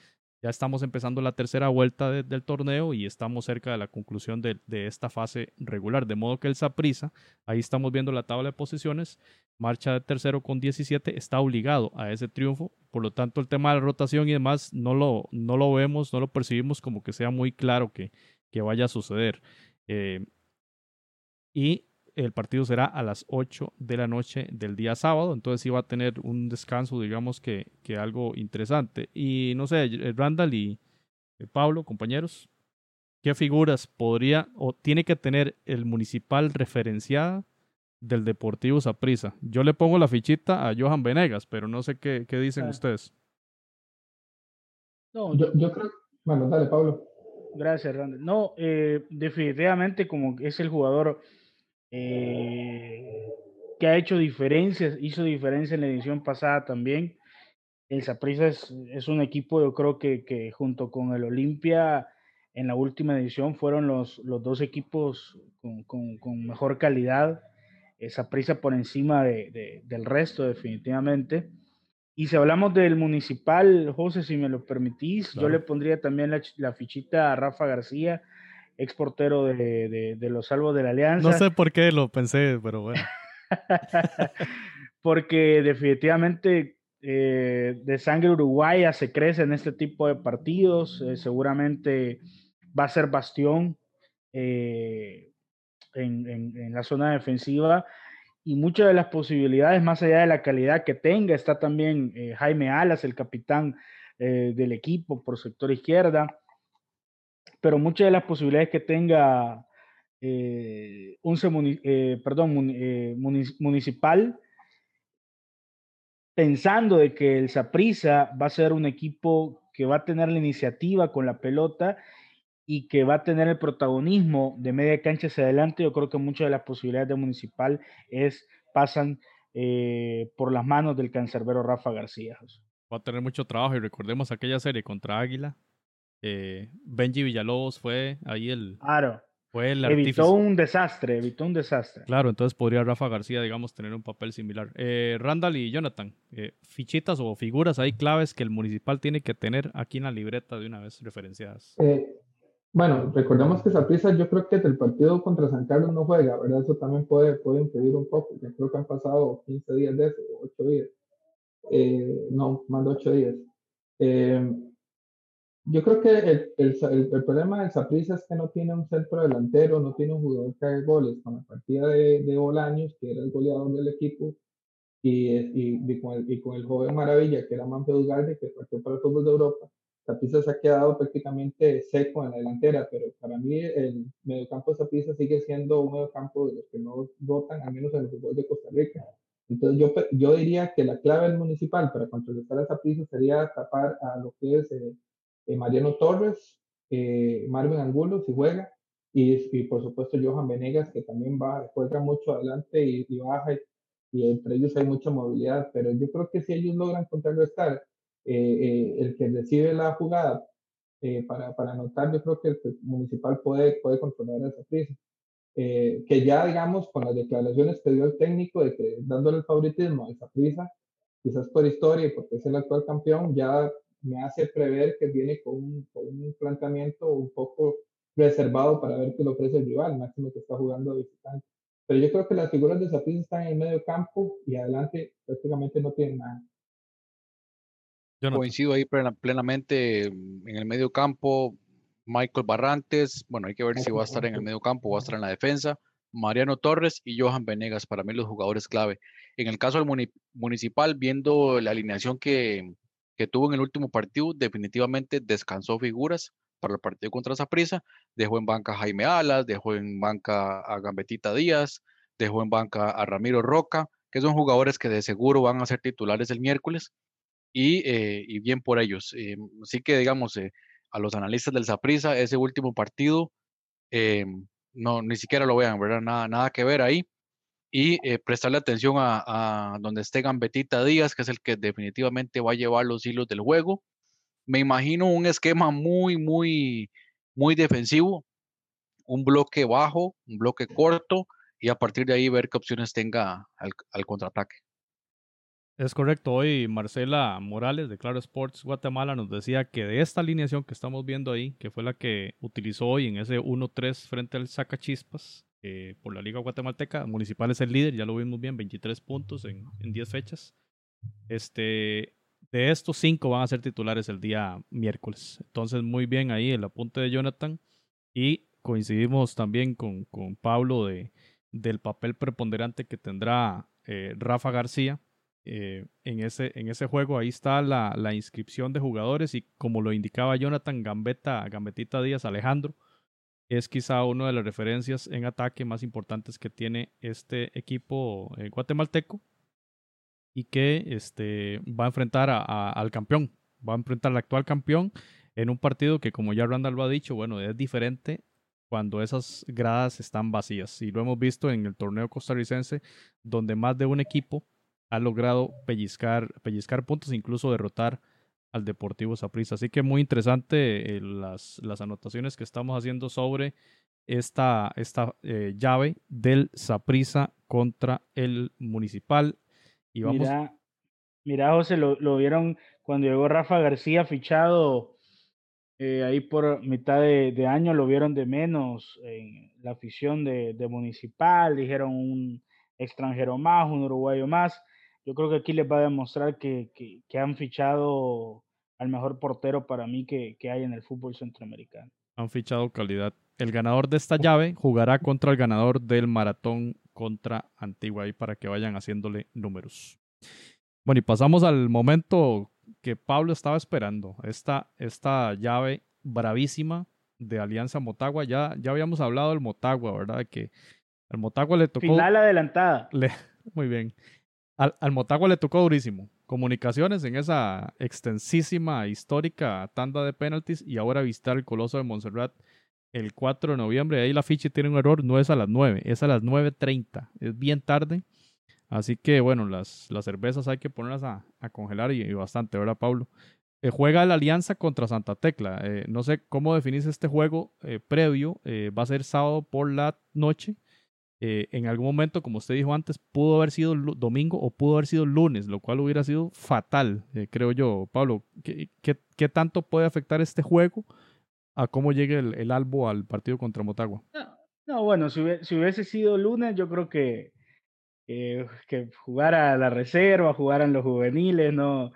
ya estamos empezando la tercera vuelta del torneo y estamos cerca de la conclusión de, esta fase regular. De modo que el Saprisa, ahí estamos viendo la tabla de posiciones, marcha de tercero con 17, está obligado a ese triunfo. Por lo tanto, el tema de la rotación y demás no lo, no lo vemos, no lo percibimos como que sea muy claro que, que vaya a suceder. Eh, y el partido será a las 8 de la noche del día sábado, entonces sí va a tener un descanso, digamos que, que algo interesante. Y no sé, eh, Randall y eh, Pablo, compañeros, ¿qué figuras podría o tiene que tener el municipal referenciada del Deportivo Saprissa? Yo le pongo la fichita a Johan Venegas, pero no sé qué, qué dicen ah. ustedes. No, yo, yo creo, bueno, dale, Pablo. Gracias, Randall. No, eh, definitivamente como es el jugador eh, que ha hecho diferencias, hizo diferencia en la edición pasada también. El Saprissa es, es, un equipo, yo creo que, que, junto con el Olimpia en la última edición fueron los, los dos equipos con, con, con mejor calidad. Esa prisa por encima de, de, del resto, definitivamente. Y si hablamos del municipal, José, si me lo permitís, yo le pondría también la, la, fichita a Rafa García, exportero de, de, los salvos de la Alianza. No sé por qué lo pensé, pero bueno. Porque definitivamente eh, de sangre uruguaya se crece en este tipo de partidos. Eh, seguramente va a ser bastión eh, en, en, en, la zona defensiva. Y muchas de las posibilidades, más allá de la calidad que tenga, está también Jaime Alas, el capitán del equipo por sector izquierda pero muchas de las posibilidades que tenga eh, un eh, perdón, eh, municipal, pensando de que el Saprisa va a ser un equipo que va a tener la iniciativa con la pelota y que va a tener el protagonismo de media cancha hacia adelante, yo creo que muchas de las posibilidades de Municipal es, pasan por las manos del cancerbero Rafa García. Va a tener mucho trabajo y recordemos aquella serie contra Águila, eh, Benji Villalobos fue ahí el, claro. Fue el evitó un desastre, evitó un desastre. Claro, entonces podría Rafa García, digamos, tener un papel similar. Eh, Randall y Jonathan, eh, fichitas o figuras ahí claves que el municipal tiene que tener aquí en la libreta de una vez referenciadas. Eh, bueno, recordemos que Saprissa yo creo que el partido contra San Carlos no juega, ¿verdad? Eso también puede, puede impedir un poco. Yo creo que han pasado 15 días de eso, 8 días. no, más de 8 días. Yo creo que el, el, el, problema del Saprissa es que no tiene un centro delantero, no tiene un jugador que haga goles. Con la partida de, de Bolaños, que era el goleador del equipo, y, y, con, el, y con el joven Maravilla, que era Manfred Ugalde, que partió para el fútbol de Europa, Saprissa se ha quedado prácticamente seco en la delantera, pero para mí el mediocampo de Saprissa sigue siendo un mediocampo de los que no votan, al menos en el fútbol de Costa Rica. Entonces yo, yo diría que la clave del municipal para contrarrestar a Saprissa sería tapar a lo que es... Eh, eh, Mariano Torres, eh, Marvin Angulo, si juega, y, por supuesto Johan Venegas, que también va, juega mucho adelante y, baja, y, entre ellos hay mucha movilidad, pero yo creo que si ellos logran contrarrestar eh, el que recibe la jugada para, para anotar, yo creo que el municipal puede, puede controlar esa prisa. que ya digamos con las declaraciones que dio el técnico de que dándole el favoritismo a esa prisa, quizás por historia y porque es el actual campeón, ya me hace prever que viene con un, con un planteamiento un poco reservado para ver qué le ofrece el rival, máximo que está jugando de visitante. Pero yo creo que las figuras de Saprissa están en el medio campo y adelante prácticamente no tienen nada. Yo Coincido ahí plenamente en el medio campo. Michael Barrantes, bueno, hay que ver si va a estar en el medio campo o va a estar en la defensa. Mariano Torres y Johan Venegas, para mí los jugadores clave. En el caso del municipal, viendo la alineación que, que tuvo en el último partido, definitivamente descansó figuras para el partido contra Zaprisa, dejó en banca a Jaime Alas, dejó en banca a Gambetita Díaz, dejó en banca a Ramiro Roca, que son jugadores que de seguro van a ser titulares el miércoles, y, eh, bien por ellos. Eh, así que, digamos, eh, a los analistas del Zaprisa, ese último partido, no, ni siquiera lo vean, ¿verdad? Nada, nada que ver ahí y eh, prestarle atención a, donde esté Gambetita Díaz, que es el que definitivamente va a llevar los hilos del juego. Me imagino un esquema muy, muy, muy defensivo, un bloque bajo, un bloque corto, y a partir de ahí ver qué opciones tenga al, contraataque. Es correcto. Hoy Marcela Morales de Claro Sports Guatemala nos decía que de esta alineación que estamos viendo ahí, que fue la que utilizó hoy en ese 1-3 frente al Sacachispas, eh, por la Liga Guatemalteca. Municipal es el líder, ya lo vimos bien, 23 puntos en, en 10 fechas. Este, de estos 5 van a ser titulares el día miércoles. Entonces, muy bien ahí el apunte de Jonathan. Y coincidimos también con, con Pablo de, del papel preponderante que tendrá eh, Rafa García. Eh, en, ese, en ese juego ahí está la, la, inscripción de jugadores y como lo indicaba Jonathan Gambetta, Gambetita Díaz, Alejandro, es quizá una de las referencias en ataque más importantes que tiene este equipo eh, guatemalteco y que este, va a enfrentar al campeón, va a enfrentar al actual campeón en un partido que como ya Randall lo ha dicho, bueno, es diferente cuando esas gradas están vacías y lo hemos visto en el torneo costarricense donde más de un equipo ha logrado pellizcar, pellizcar puntos, incluso derrotar al Deportivo Saprissa. Así que muy interesante eh, las, las, anotaciones que estamos haciendo sobre esta, esta eh, llave del Saprissa contra el Municipal. Y vamos... Mira, mira José, lo, lo vieron cuando llegó Rafa García fichado eh, ahí por mitad de, de, año, lo vieron de menos en la afición de, de Municipal, dijeron un extranjero más, un uruguayo más yo creo que aquí les va a demostrar que, que, han fichado al mejor portero para mí que, que, hay en el fútbol centroamericano. Han fichado calidad. El ganador de esta llave jugará contra el ganador del maratón contra Antigua ahí para que vayan haciéndole números. Bueno, y pasamos al momento que Pablo estaba esperando. Esta, esta llave bravísima de Alianza Motagua. Ya, ya habíamos hablado del Motagua, ¿verdad? Que al Motagua le tocó. Final adelantada. muy bien. Al, Motagua le tocó durísimo. Comunicaciones en esa extensísima, histórica tanda de penaltis y ahora visitar el Coloso de Montserrat el 4 de noviembre. Ahí la ficha tiene un error, no es a las 9, es a las 9.30. Es bien tarde. Así que bueno, las, las cervezas hay que ponerlas a, congelar y, bastante, ¿verdad, Pablo? eh, juega la Alianza contra Santa Tecla. Eh, no sé cómo definís este juego eh, previo. va a ser sábado por la noche. En algún momento, como usted dijo antes, pudo haber sido domingo o pudo haber sido lunes, lo cual hubiera sido fatal, creo yo. Pablo, ¿qué, ¿qué, tanto puede afectar este juego a cómo llegue el, Albo al partido contra Motagua? No, bueno, si, hubiese sido lunes, yo creo que, que jugara a la reserva, jugaran los juveniles, no,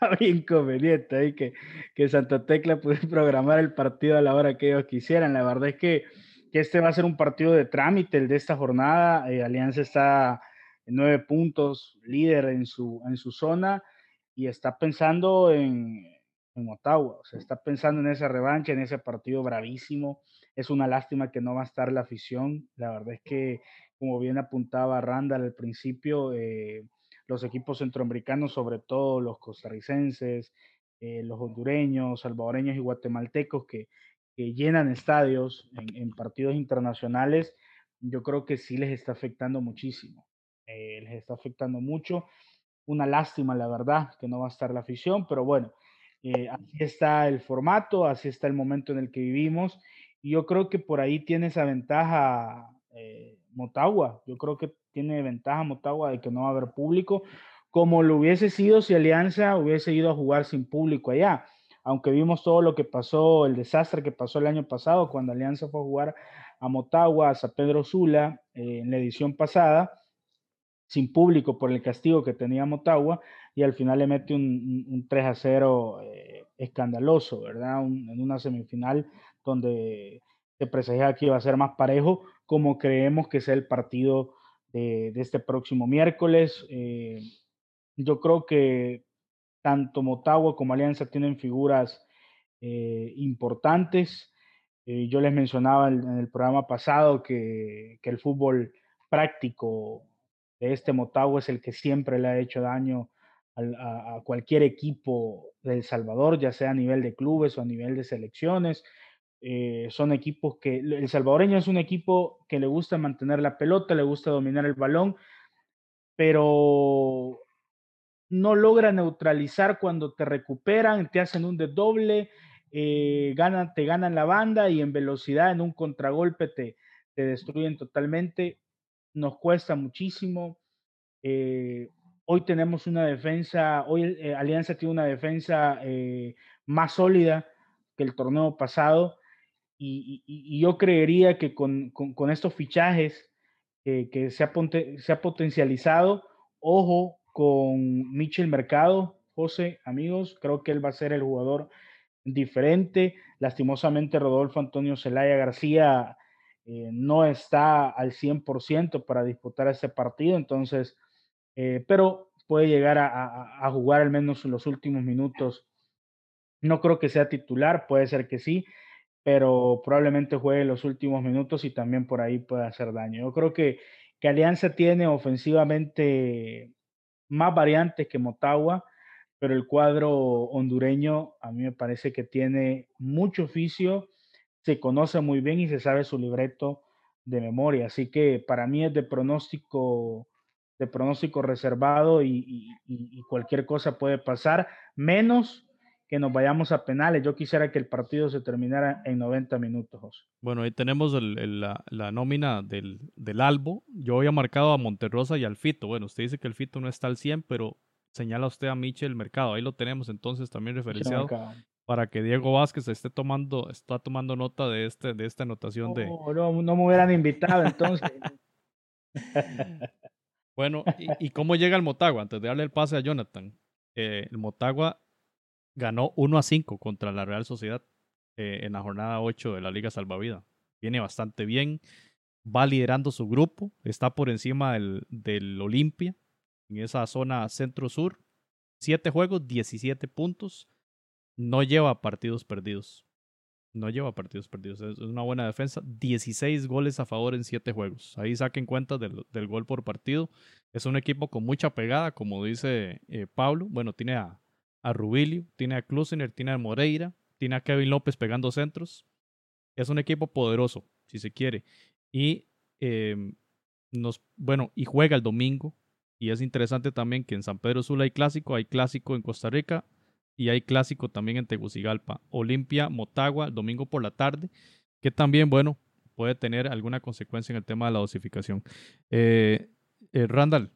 había inconveniente ahí que, que Santa Tecla pudiera programar el partido a la hora que ellos quisieran. La verdad es que, que este va a ser un partido de trámite, el de esta jornada. Eh, Alianza está en nueve puntos, líder en su, en su zona y está pensando en, en Ottawa, o sea, está pensando en esa revancha, en ese partido bravísimo. Es una lástima que no va a estar la afición. La verdad es que, como bien apuntaba Randall al principio, eh, los equipos centroamericanos, sobre todo los costarricenses, eh, los hondureños, salvadoreños y guatemaltecos que, llenan estadios en, partidos internacionales, yo creo que sí les está afectando muchísimo. Eh, les está afectando mucho. Una lástima, la verdad, que no va a estar la afición, pero bueno, eh, así está el formato, así está el momento en el que vivimos. Y yo creo que por ahí tiene esa ventaja Motagua. Yo creo que tiene ventaja Motagua de que no va a haber público, como lo hubiese sido si Alianza hubiese ido a jugar sin público allá. Aunque vimos todo lo que pasó, el desastre que pasó el año pasado cuando Alianza fue a jugar a Motagua, a San Pedro Sula, eh, en la edición pasada, sin público por el castigo que tenía Motagua, y al final le mete un, 3 a 0 eh, escandaloso, ¿verdad? en una semifinal donde se presagia que iba a ser más parejo, como creemos que sea el partido de, este próximo miércoles. Eh, yo creo que tanto Motagua como Alianza tienen figuras eh, importantes. Eh, yo les mencionaba en, el programa pasado que, el fútbol práctico de este Motagua es el que siempre le ha hecho daño a, cualquier equipo de El Salvador, ya sea a nivel de clubes o a nivel de selecciones. Eh, son equipos que el salvadoreño es un equipo que le gusta mantener la pelota, le gusta dominar el balón, pero no logra neutralizar cuando te recuperan, te hacen un desdoble, eh, ganan, te ganan la banda y en velocidad, en un contragolpe te, te destruyen totalmente. Nos cuesta muchísimo. Eh, hoy tenemos una defensa, hoy Alianza tiene una defensa más sólida que el torneo pasado y, yo creería que con, con, estos fichajes que se ha potencializado, ojo con Michel Mercado, José, amigos, creo que él va a ser el jugador diferente. Lastimosamente, Rodolfo Antonio Zelaya García eh, no está al 100% para disputar este partido, entonces, eh, pero puede llegar a, jugar al menos en los últimos minutos. No creo que sea titular, puede ser que sí, pero probablemente juegue los últimos minutos y también por ahí puede hacer daño. Yo creo que, que Alianza tiene ofensivamente más variantes que Motagua, pero el cuadro hondureño a mí me parece que tiene mucho oficio, se conoce muy bien y se sabe su libreto de memoria. Así que para mí es de pronóstico, de pronóstico reservado y, y cualquier cosa puede pasar, menos que nos vayamos a penales. Yo quisiera que el partido se terminara en 90 minutos, Bueno, ahí tenemos la, nómina del, del, Albo. Yo había marcado a Monterrosa y al Fito. Bueno, usted dice que el Fito no está al 100, pero señala usted a Michel Mercado. Ahí lo tenemos entonces también referenciado para que Diego Vázquez esté tomando, está tomando nota de, este, de esta anotación de... No, no me hubieran invitado entonces. bueno, y, cómo llega el Motagua? Antes de darle el pase a Jonathan. Eh, el Motagua ganó 1 a 5 contra la Real Sociedad eh, en la jornada 8 de la Liga Salvavida. Viene bastante bien, va liderando su grupo, está por encima del, del Olimpia, en esa zona centro-sur. Siete juegos, 17 puntos. No lleva partidos perdidos. No lleva partidos perdidos. Es una buena defensa. 16 goles a favor en 7 juegos. Ahí saquen cuenta del, del, gol por partido. Es un equipo con mucha pegada, como dice eh, Pablo. Bueno, tiene a, a Rubilio, tiene a Klusiner, tiene a Moreira, tiene a Kevin López pegando centros. Es un equipo poderoso, si se quiere. Y em, nos, bueno, y juega el domingo. Y es interesante también que en San Pedro Sula hay clásico, hay clásico en Costa Rica. y hay clásico también en Tegucigalpa. Olimpia, Motagua, domingo por la tarde, que también, bueno, puede tener alguna consecuencia en el tema de la dosificación. Eh, eh, Randall,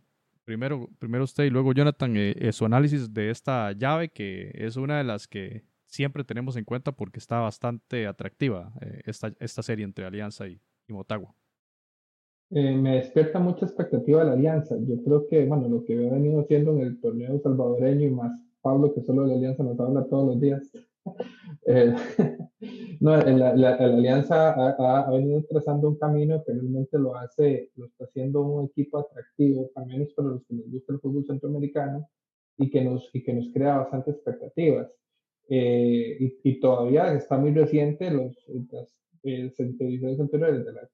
primero, primero usted y luego Jonathan, eh, su análisis de esta llave, que es una de las que siempre tenemos en cuenta porque está bastante atractiva esta, esta serie entre Alianza y, Motagua. me despierta mucha expectativa la alianza. Yo creo que, bueno, lo que he venido haciendo en el torneo salvadoreño y más Pablo, que solo de la alianza nos habla todos los días, eh, no, la, la, alianza ha, venido trazando un camino que realmente lo hace, lo está haciendo un equipo atractivo, al menos para los que nos gusta el fútbol centroamericano, y que nos, y que nos crea bastantes expectativas. Eh, y, y, todavía está muy reciente los, las eh, ediciones anteriores de la,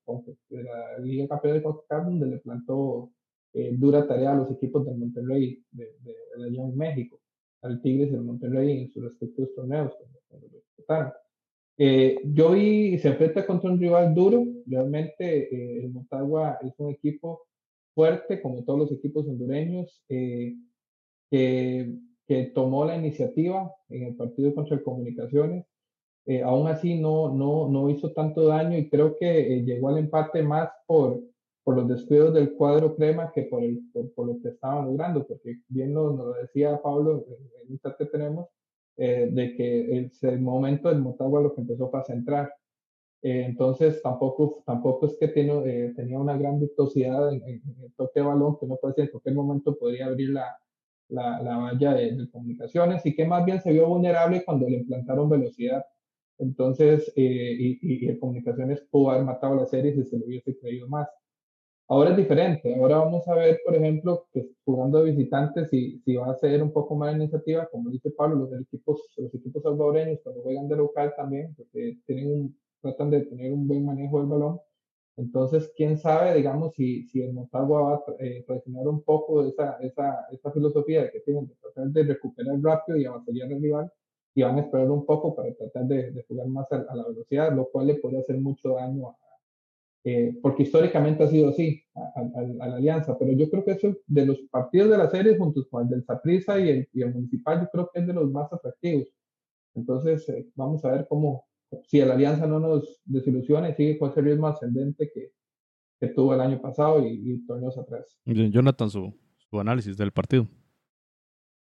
de la Liga Campeona de CONCACAF, donde le plantó eh, dura tarea a los equipos del Monterrey de, de, de en México al Tigres del Monterrey en sus respectivos torneos cuando, eh, yo vi, se enfrenta contra un rival duro, realmente eh, el Motagua es un equipo fuerte, como todos los equipos hondureños, eh, que, que, tomó la iniciativa en el partido contra el Comunicaciones. aún así no, no, no hizo tanto daño y creo que llegó al empate más por, por los descuidos del cuadro crema que por, el, por, lo que estaban logrando, porque bien nos lo decía Pablo en el chat que tenemos, eh, de que el, el, momento del Motagua lo que empezó fue a centrar. Eh, entonces tampoco, tampoco es que tiene, eh, tenía una gran virtuosidad en, el toque de balón, que no puede ser en cualquier momento podría abrir la, la, la valla de, comunicaciones y que más bien se vio vulnerable cuando le implantaron velocidad. Entonces, y, y, y, comunicaciones pudo haber matado la serie si se lo hubiese creído más. Ahora es diferente. Ahora vamos a ver, por ejemplo, que jugando de visitantes, si, si va a ser un poco más iniciativa, como dice Pablo, los equipos, los equipos salvadoreños cuando juegan de local también, porque tienen un, tratan de tener un buen manejo del balón. Entonces, quién sabe, digamos, si, si el Motagua va a eh, traicionar un poco esa, esa, esa filosofía que tienen de tratar de recuperar rápido y avanzar al rival y van a esperar un poco para tratar de, de jugar más a, a, la velocidad, lo cual le puede hacer mucho daño eh, porque históricamente ha sido así, a, la alianza, pero yo creo que eso de los partidos de la serie juntos con el del Saprissa y el, y el Municipal, yo creo que es de los más atractivos. Entonces, eh, vamos a ver cómo, si la alianza no nos desilusiona y sigue con ese ritmo ascendente que, que tuvo el año pasado y, y torneos atrás. Jonathan, su, su análisis del partido.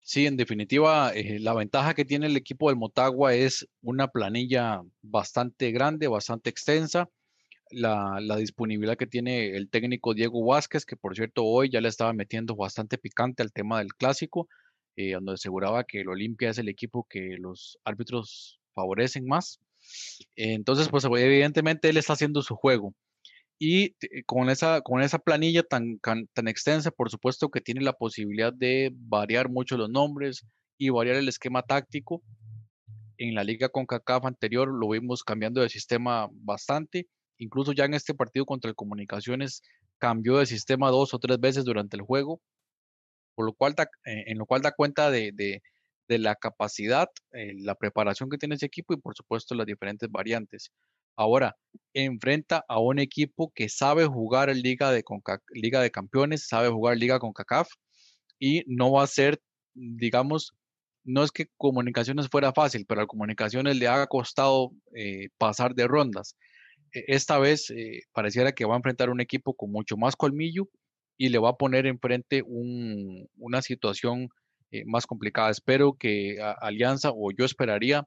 Sí, en definitiva, eh, la ventaja que tiene el equipo del Motagua es una planilla bastante grande, bastante extensa la, disponibilidad que tiene el técnico Diego Vázquez, que por cierto hoy ya le estaba metiendo bastante picante al tema del clásico, eh, donde aseguraba que el Olimpia es el equipo que los árbitros favorecen más. entonces, pues evidentemente él está haciendo su juego. Y eh, con esa, con esa planilla tan, tan extensa, por supuesto que tiene la posibilidad de variar mucho los nombres y variar el esquema táctico. En la liga con CACAF anterior lo vimos cambiando de sistema bastante Incluso ya en este partido contra el Comunicaciones cambió de sistema dos o tres veces durante el juego, por lo cual eh, en lo cual da cuenta de, la capacidad, eh, la preparación que tiene ese equipo y por supuesto las diferentes variantes. Ahora, enfrenta a un equipo que sabe jugar Liga de, Liga de Campeones, sabe jugar Liga con CACAF y no va a ser, digamos, no es que Comunicaciones fuera fácil, pero a Comunicaciones le ha costado eh, pasar de rondas. E-, esta vez eh, pareciera que va a enfrentar un equipo con mucho más colmillo y le va a poner enfrente un, una situación eh, más complicada. Espero que Alianza, o yo esperaría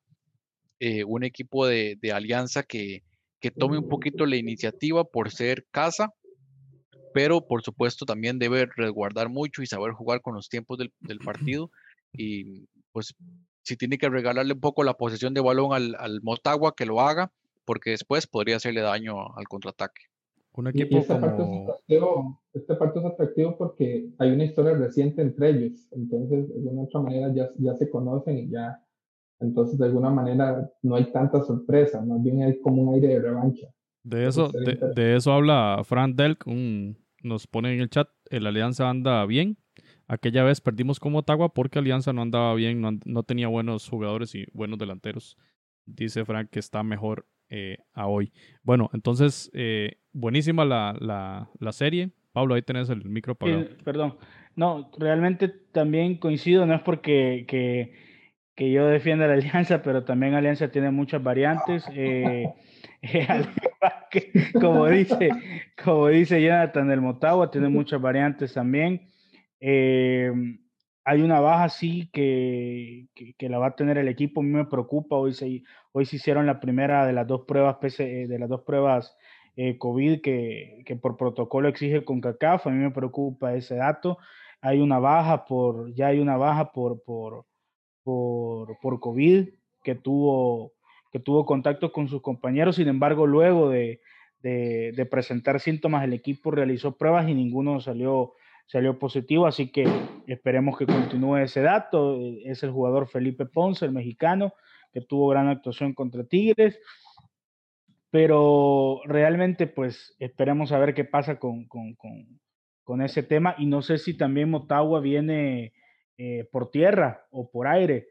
eh, un equipo de, Alianza que, que, tome un poquito la iniciativa por ser casa, pero por supuesto también debe resguardar mucho y saber jugar con los tiempos del, partido. Y pues si tiene que regalarle un poco la posesión de balón al, al Motagua, que lo haga porque después podría hacerle daño al contraataque. Un equipo este, parte este, parte es atractivo porque hay una historia reciente entre ellos, entonces de alguna otra manera ya, ya se conocen y ya, entonces de alguna manera no hay tanta sorpresa, más bien hay como un aire de revancha. De eso, de, eso habla Frank Delk, nos pone en el chat, el Alianza anda bien. Aquella vez perdimos como Ottawa porque Alianza no andaba bien, no, no tenía buenos jugadores y buenos delanteros. Dice Frank que está mejor eh, a hoy. Bueno, entonces, eh, buenísima la, la, la, serie. Pablo, ahí tenés el micro para... perdón. No, realmente también coincido, no es porque que, que yo defiendo la alianza, pero también Alianza tiene muchas variantes. Eh, como dice, como dice Jonathan del Motagua, tiene muchas variantes también. Eh, hay una baja, sí, que, que, la va a tener el equipo. A mí me preocupa. Hoy se, hoy se hicieron la primera de las dos pruebas, de las dos pruebas eh, COVID que, que, por protocolo exige con CACAF. A mí me preocupa ese dato. Hay una baja por, ya hay una baja por, por, por, por COVID que tuvo, que tuvo contacto con sus compañeros. Sin embargo, luego de, de presentar síntomas, el equipo realizó pruebas y ninguno salió salió positivo, así que esperemos que continúe ese dato. Es el jugador Felipe Ponce, el mexicano, que tuvo gran actuación contra Tigres. Pero realmente, pues esperemos a ver qué pasa con, con, con, ese tema. Y no sé si también Motagua viene eh, por tierra o por aire.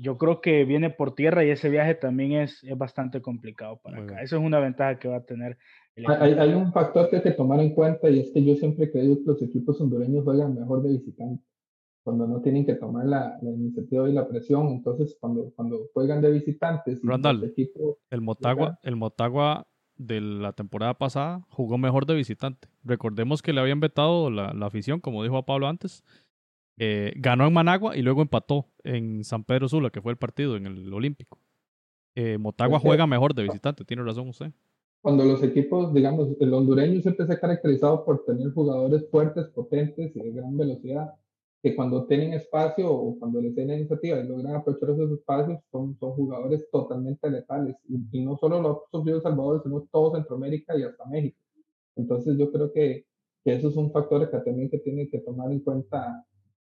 Yo creo que viene por tierra y ese viaje también es, es bastante complicado para acá. Esa es una ventaja que va a tener hay, hay, un factor que hay que tomar en cuenta y es que yo siempre he creído que los equipos hondureños juegan mejor de visitante, cuando no tienen que tomar la, la iniciativa y la presión. Entonces, cuando, cuando juegan de visitantes, Randall, el, equipo, el Motagua, el Motagua de la temporada pasada jugó mejor de visitante. Recordemos que le habían vetado la, la afición, como dijo a Pablo antes. Eh, ganó en Managua y luego empató en San Pedro Sula, que fue el partido en el Olímpico. Eh, Motagua juega mejor de visitante, tiene razón usted cuando los equipos, digamos, el hondureño siempre se ha caracterizado por tener jugadores fuertes, potentes y de gran velocidad, que cuando tienen espacio o cuando les den iniciativa y logran aprovechar esos espacios, son, son jugadores totalmente letales. Y, no solo los sufrido Salvador, sino todo Centroamérica y hasta México. Entonces yo creo que, que eso es un factor que también que tiene que tomar en cuenta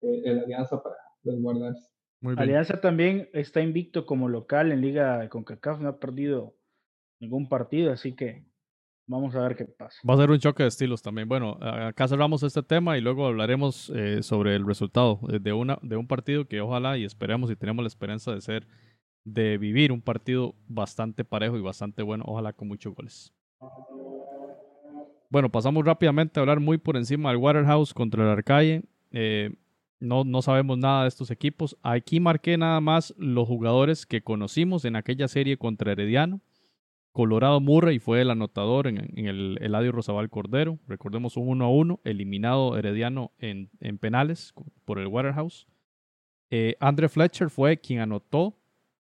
eh, la Alianza para resguardarse. Alianza también está invicto como local en Liga de CONCACAF, no ha perdido ningún partido, así que vamos a ver qué pasa. Va a ser un choque de estilos también. Bueno, acá cerramos este tema y luego hablaremos eh, sobre el resultado eh, de, una, de un partido que ojalá y esperemos y tenemos la esperanza de ser, de vivir un partido bastante parejo y bastante bueno, ojalá con muchos goles. Bueno, pasamos rápidamente a hablar muy por encima del Waterhouse contra el Arcaye. Eh, no, no sabemos nada de estos equipos. Aquí marqué nada más los jugadores que conocimos en aquella serie contra Herediano. Colorado Murray fue el anotador en, el Eladio Rosabal Cordero. Recordemos un 1 a 1, eliminado Herediano en, penales por el Waterhouse. Eh, Andre Fletcher fue quien anotó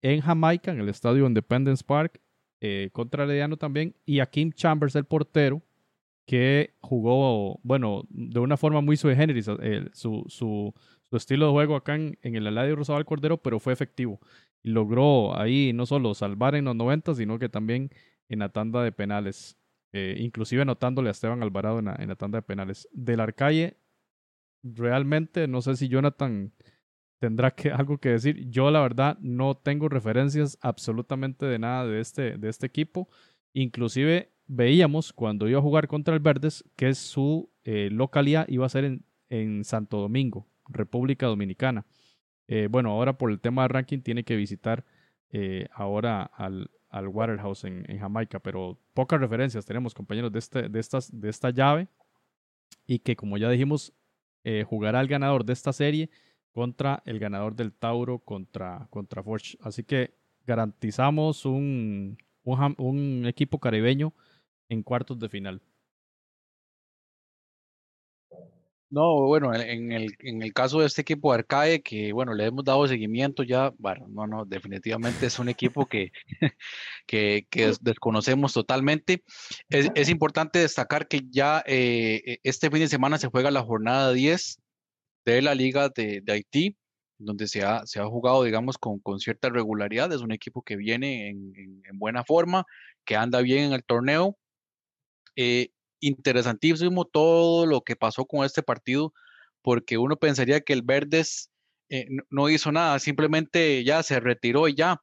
en Jamaica, en el estadio Independence Park, eh, contra Herediano también. Y a Kim Chambers, el portero, que jugó, bueno, de una forma muy sui generis, eh, su, su, estilo de juego acá en, en el Eladio Rosabal Cordero, pero fue efectivo logró ahí no solo salvar en los 90, sino que también en la tanda de penales, eh, inclusive anotándole a Esteban Alvarado en la, tanda de penales. Del Arcalle, realmente no sé si Jonathan tendrá que, algo que decir. Yo la verdad no tengo referencias absolutamente de nada de este, de este equipo. Inclusive veíamos cuando iba a jugar contra el Verdes que su eh, localidad iba a ser en, en Santo Domingo, República Dominicana. Eh, bueno, ahora por el tema de ranking tiene que visitar eh, ahora al, al Waterhouse en, en, Jamaica, pero pocas referencias tenemos, compañeros, de, este, de, estas, de esta llave y que, como ya dijimos, eh, jugará el ganador de esta serie contra el ganador del Tauro contra, contra Forge. Así que garantizamos un, un, un equipo caribeño en cuartos de final. No, bueno, en el, en el caso de este equipo de Arcae, que bueno, le hemos dado seguimiento ya, bueno, no, no, definitivamente es un equipo que, que, que desconocemos totalmente. Es, es, importante destacar que ya eh, e, este fin de semana se juega la jornada 10 de la Liga de, de Haití, donde se ha, se ha jugado, digamos, con, con cierta regularidad. Es un equipo que viene en, en, buena forma, que anda bien en el torneo. Eh, interesantísimo todo lo que pasó con este partido, porque uno pensaría que el Verdes eh, no hizo nada, simplemente ya se retiró y ya.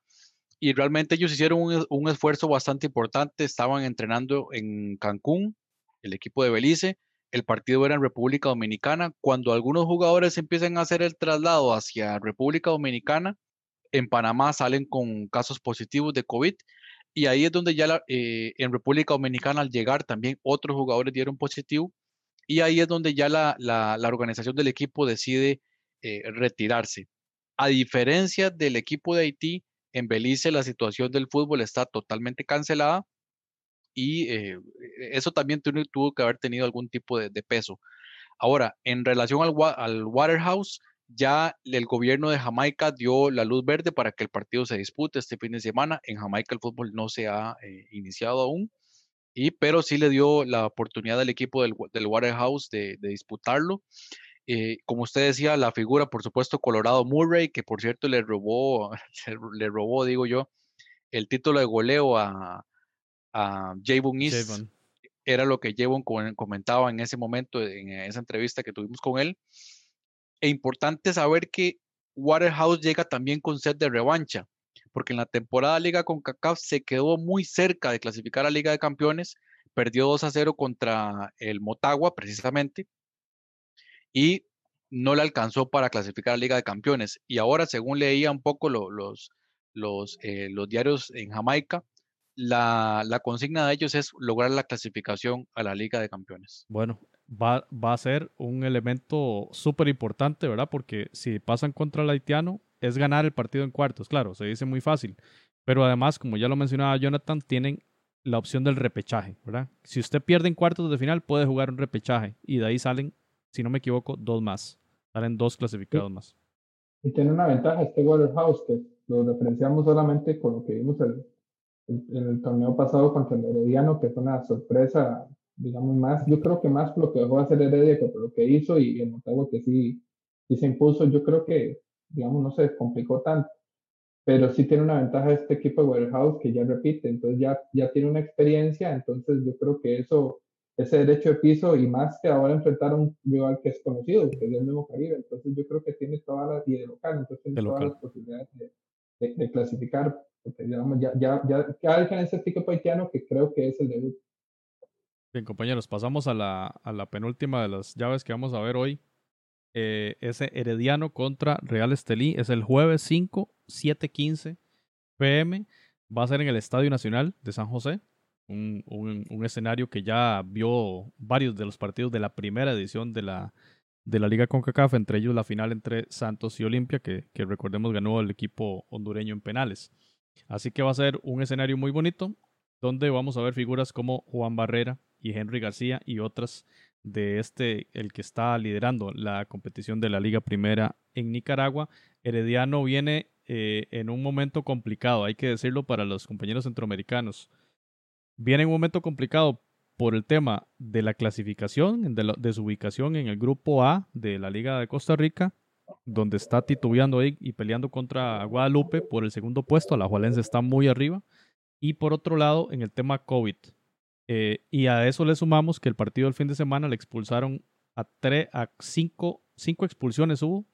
Y realmente ellos hicieron un, esfuerzo bastante importante, estaban entrenando en Cancún, el equipo de Belice, el partido era en República Dominicana. Cuando algunos jugadores empiezan a hacer el traslado hacia República Dominicana, en Panamá salen con casos positivos de COVID y ahí es donde ya eh, en República Dominicana al llegar también otros jugadores dieron positivo. Y ahí es donde ya la, la, organización del equipo decide eh, retirarse. A diferencia del equipo de Haití, en Belice la situación del fútbol está totalmente cancelada y eh, eso también tuvo que haber tenido algún tipo de, peso. Ahora, en relación al, al, Waterhouse, ya el gobierno de Jamaica dio la luz verde para que el partido se dispute este fin de semana. En Jamaica el fútbol no se ha eh, iniciado aún, y, pero sí le dio la oportunidad al equipo del, del Waterhouse de, de disputarlo. Eh, como usted decía, la figura, por supuesto, Colorado Murray, que por cierto le robó, le robó, digo yo, el título de goleo a, a Javon East. Era lo que Javon comentaba en ese momento, en esa entrevista que tuvimos con él. E importante saber que Waterhouse llega también con sed de revancha, porque en la temporada Liga con CACAF se quedó muy cerca de clasificar a Liga de Campeones, perdió 2 a 0 contra el Motagua precisamente, y no le alcanzó para clasificar a Liga de Campeones. Y ahora, según leía un poco eh, los diarios en Jamaica, la, la, consigna de ellos es lograr la clasificación a la Liga de Campeones. Bueno, va, va a ser un elemento súper importante, ¿verdad? Porque si pasan contra el haitiano, es ganar el partido en cuartos, claro, se dice muy fácil. Pero además, como ya lo mencionaba Jonathan, tienen la opción del repechaje, ¿verdad? Si usted pierde en cuartos de final, puede jugar un repechaje y de ahí salen si no me equivoco, dos más. Salen dos clasificados más. Y tiene una ventaja este Waterhouse, que lo referenciamos solamente con lo que vimos el, en el torneo pasado contra el Herediano, que fue una sorpresa, digamos, más, yo creo que más lo que dejó de hacer Heredia que lo que hizo y, el Motagua que sí, sí se impuso, yo creo que, digamos, no se complicó tanto. Pero sí tiene una ventaja este equipo de Waterhouse que ya repite, entonces ya, ya tiene una experiencia, entonces yo creo que eso ese derecho de piso y más que ahora enfrentar a un rival que es conocido, que es del mismo Caribe. Entonces yo creo que tiene todas las, y de local, entonces tiene todas las posibilidades de, de, clasificar, porque digamos, ya, ya, ya cada diferencia este equipo haitiano que creo que es el debut. Bien, compañeros, pasamos a la, penúltima de las llaves que vamos a ver hoy. Eh, ese Herediano contra Real Estelí es el jueves 5, 7, 15 pm. Va a ser en el Estadio Nacional de San José un, un, escenario que ya vio varios de los partidos de la primera edición de la, de la Liga CONCACAF, entre ellos la final entre Santos y Olimpia, que, que recordemos ganó el equipo hondureño en penales. Así que va a ser un escenario muy bonito, donde vamos a ver figuras como Juan Barrera y Henry García y otras de este, el que está liderando la competición de la Liga Primera en Nicaragua. Herediano viene eh, en un momento complicado, hay que decirlo para los compañeros centroamericanos viene un momento complicado por el tema de la clasificación, de, su ubicación en el grupo A de la Liga de Costa Rica, donde está titubeando ahí y peleando contra Guadalupe por el segundo puesto. La Jualense está muy arriba. Y por otro lado, en el tema COVID. Eh, y a eso le sumamos que el partido del fin de semana le expulsaron a, tres, a cinco, cinco expulsiones hubo,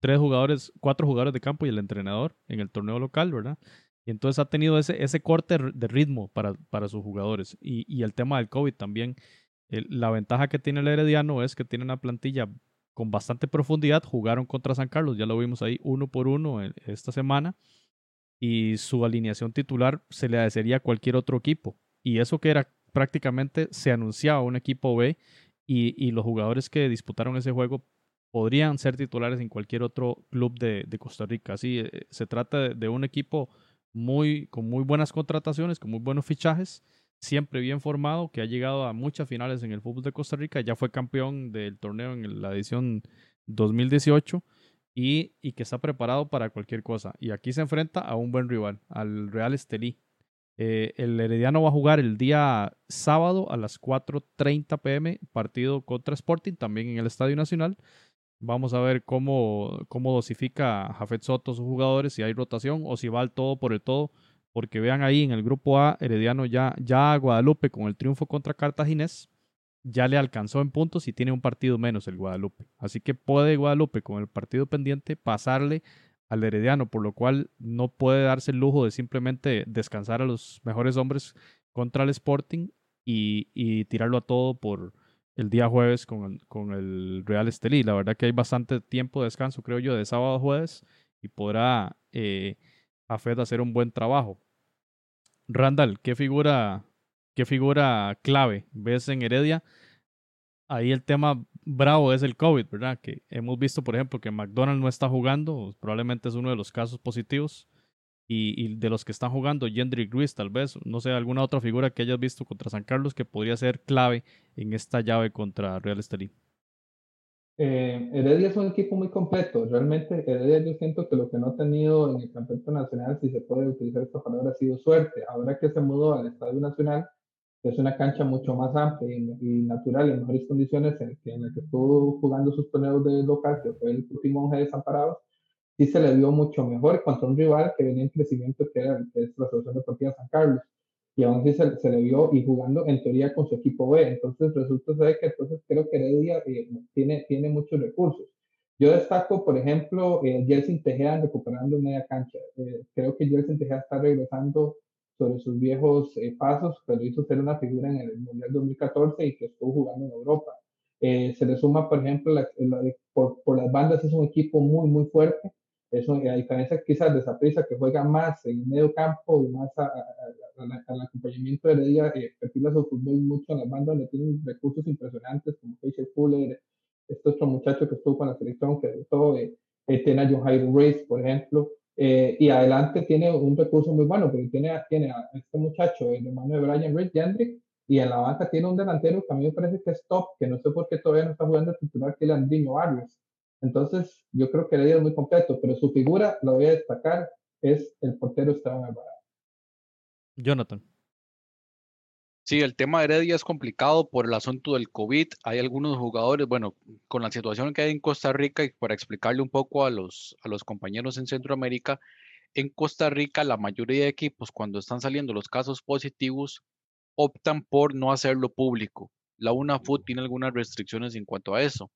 tres jugadores, cuatro jugadores de campo y el entrenador en el torneo local, ¿verdad? Y entonces ha tenido ese, ese corte de ritmo para, para sus jugadores. Y, y, el tema del COVID también. la ventaja que tiene el Herediano es que tiene una plantilla con bastante profundidad. Jugaron contra San Carlos, ya lo vimos ahí uno por uno esta semana. Y su alineación titular se le adecería a cualquier otro equipo. Y eso que era prácticamente se anunciaba un equipo B y, los jugadores que disputaron ese juego podrían ser titulares en cualquier otro club de, de Costa Rica. Así eh, se trata de un equipo muy, con muy buenas contrataciones, con muy buenos fichajes, siempre bien formado, que ha llegado a muchas finales en el fútbol de Costa Rica, ya fue campeón del torneo en la edición 2018 y, y que está preparado para cualquier cosa. Y aquí se enfrenta a un buen rival, al Real Estelí. Eh, el Herediano va a jugar el día sábado a las 4.30 pm, partido contra Sporting, también en el Estadio Nacional. Vamos a ver cómo, cómo dosifica Jafet Soto sus jugadores, si hay rotación o si va al todo por el todo. Porque vean ahí en el grupo A, Herediano ya, ya a Guadalupe con el triunfo contra Cartaginés, ya le alcanzó en puntos y tiene un partido menos el Guadalupe. Así que puede Guadalupe con el partido pendiente pasarle al Herediano, por lo cual no puede darse el lujo de simplemente descansar a los mejores hombres contra el Sporting y, y tirarlo a todo por, el día jueves con, con el Real Estelí. La verdad que hay bastante tiempo de descanso, creo yo, de sábado a jueves y podrá eh, a Fed hacer un buen trabajo. Randall, ¿qué figura, ¿qué figura clave ves en Heredia? Ahí el tema bravo es el COVID, ¿verdad? Que hemos visto, por ejemplo, que McDonald's no está jugando, probablemente es uno de los casos positivos. Y, de los que están jugando, Jendrick Ruiz, tal vez, no sé, alguna otra figura que hayas visto contra San Carlos que podría ser clave en esta llave contra Real Estelí. Eh, Heredia es un equipo muy completo. Realmente, Heredia yo siento que lo que no ha tenido en el campeonato nacional, si se puede utilizar esta palabra, ha sido suerte. Ahora que se mudó al Estadio Nacional, es una cancha mucho más amplia y, natural, en mejores condiciones, en, en la que estuvo jugando sus torneos de local, que fue el último Monje Desamparados, sí se le vio mucho mejor contra un rival que venía en crecimiento, que, era, que es la Asociación Deportiva San Carlos. Y aún así se, se, le vio y jugando en teoría con su equipo B. Entonces resulta ser que entonces creo que Heredia eh, tiene, tiene muchos recursos. Yo destaco, por ejemplo, eh, Jelsin Tejeda recuperando media cancha. Eh, creo que Jelsin Tejeda está regresando sobre sus viejos eh, pasos, pero hizo ser una figura en el Mundial 2014 y que estuvo jugando en Europa. se le suma, por ejemplo, por, por, las bandas es un equipo muy, muy fuerte. Eso, a diferencia quizás de prisa que juega más en medio campo y más al acompañamiento de Heredia, eh, perfila su fútbol mucho en las bandas donde tienen recursos impresionantes como Fisher Fuller, este otro muchacho que estuvo con la selección, que todo, eh, eh, tiene a John Hyde Race, por ejemplo, eh, y adelante tiene un recurso muy bueno, porque tiene, tiene a este muchacho, el hermano de Brian Rich, y en la banca tiene un delantero que a mí me parece que es top, que no sé por qué todavía no está jugando el titular, que es Andriño Arias. Entonces, yo creo que Heredia es muy completo, pero su figura, lo voy a destacar, es el portero Esteban Alvarado. Jonathan. Sí, el tema de Heredia es complicado por el asunto del COVID. Hay algunos jugadores, bueno, con la situación que hay en Costa Rica, y para explicarle un poco a los, compañeros en Centroamérica, en Costa Rica la mayoría de equipos cuando están saliendo los casos positivos optan por no hacerlo público. La UNAFUT tiene algunas restricciones en cuanto a eso.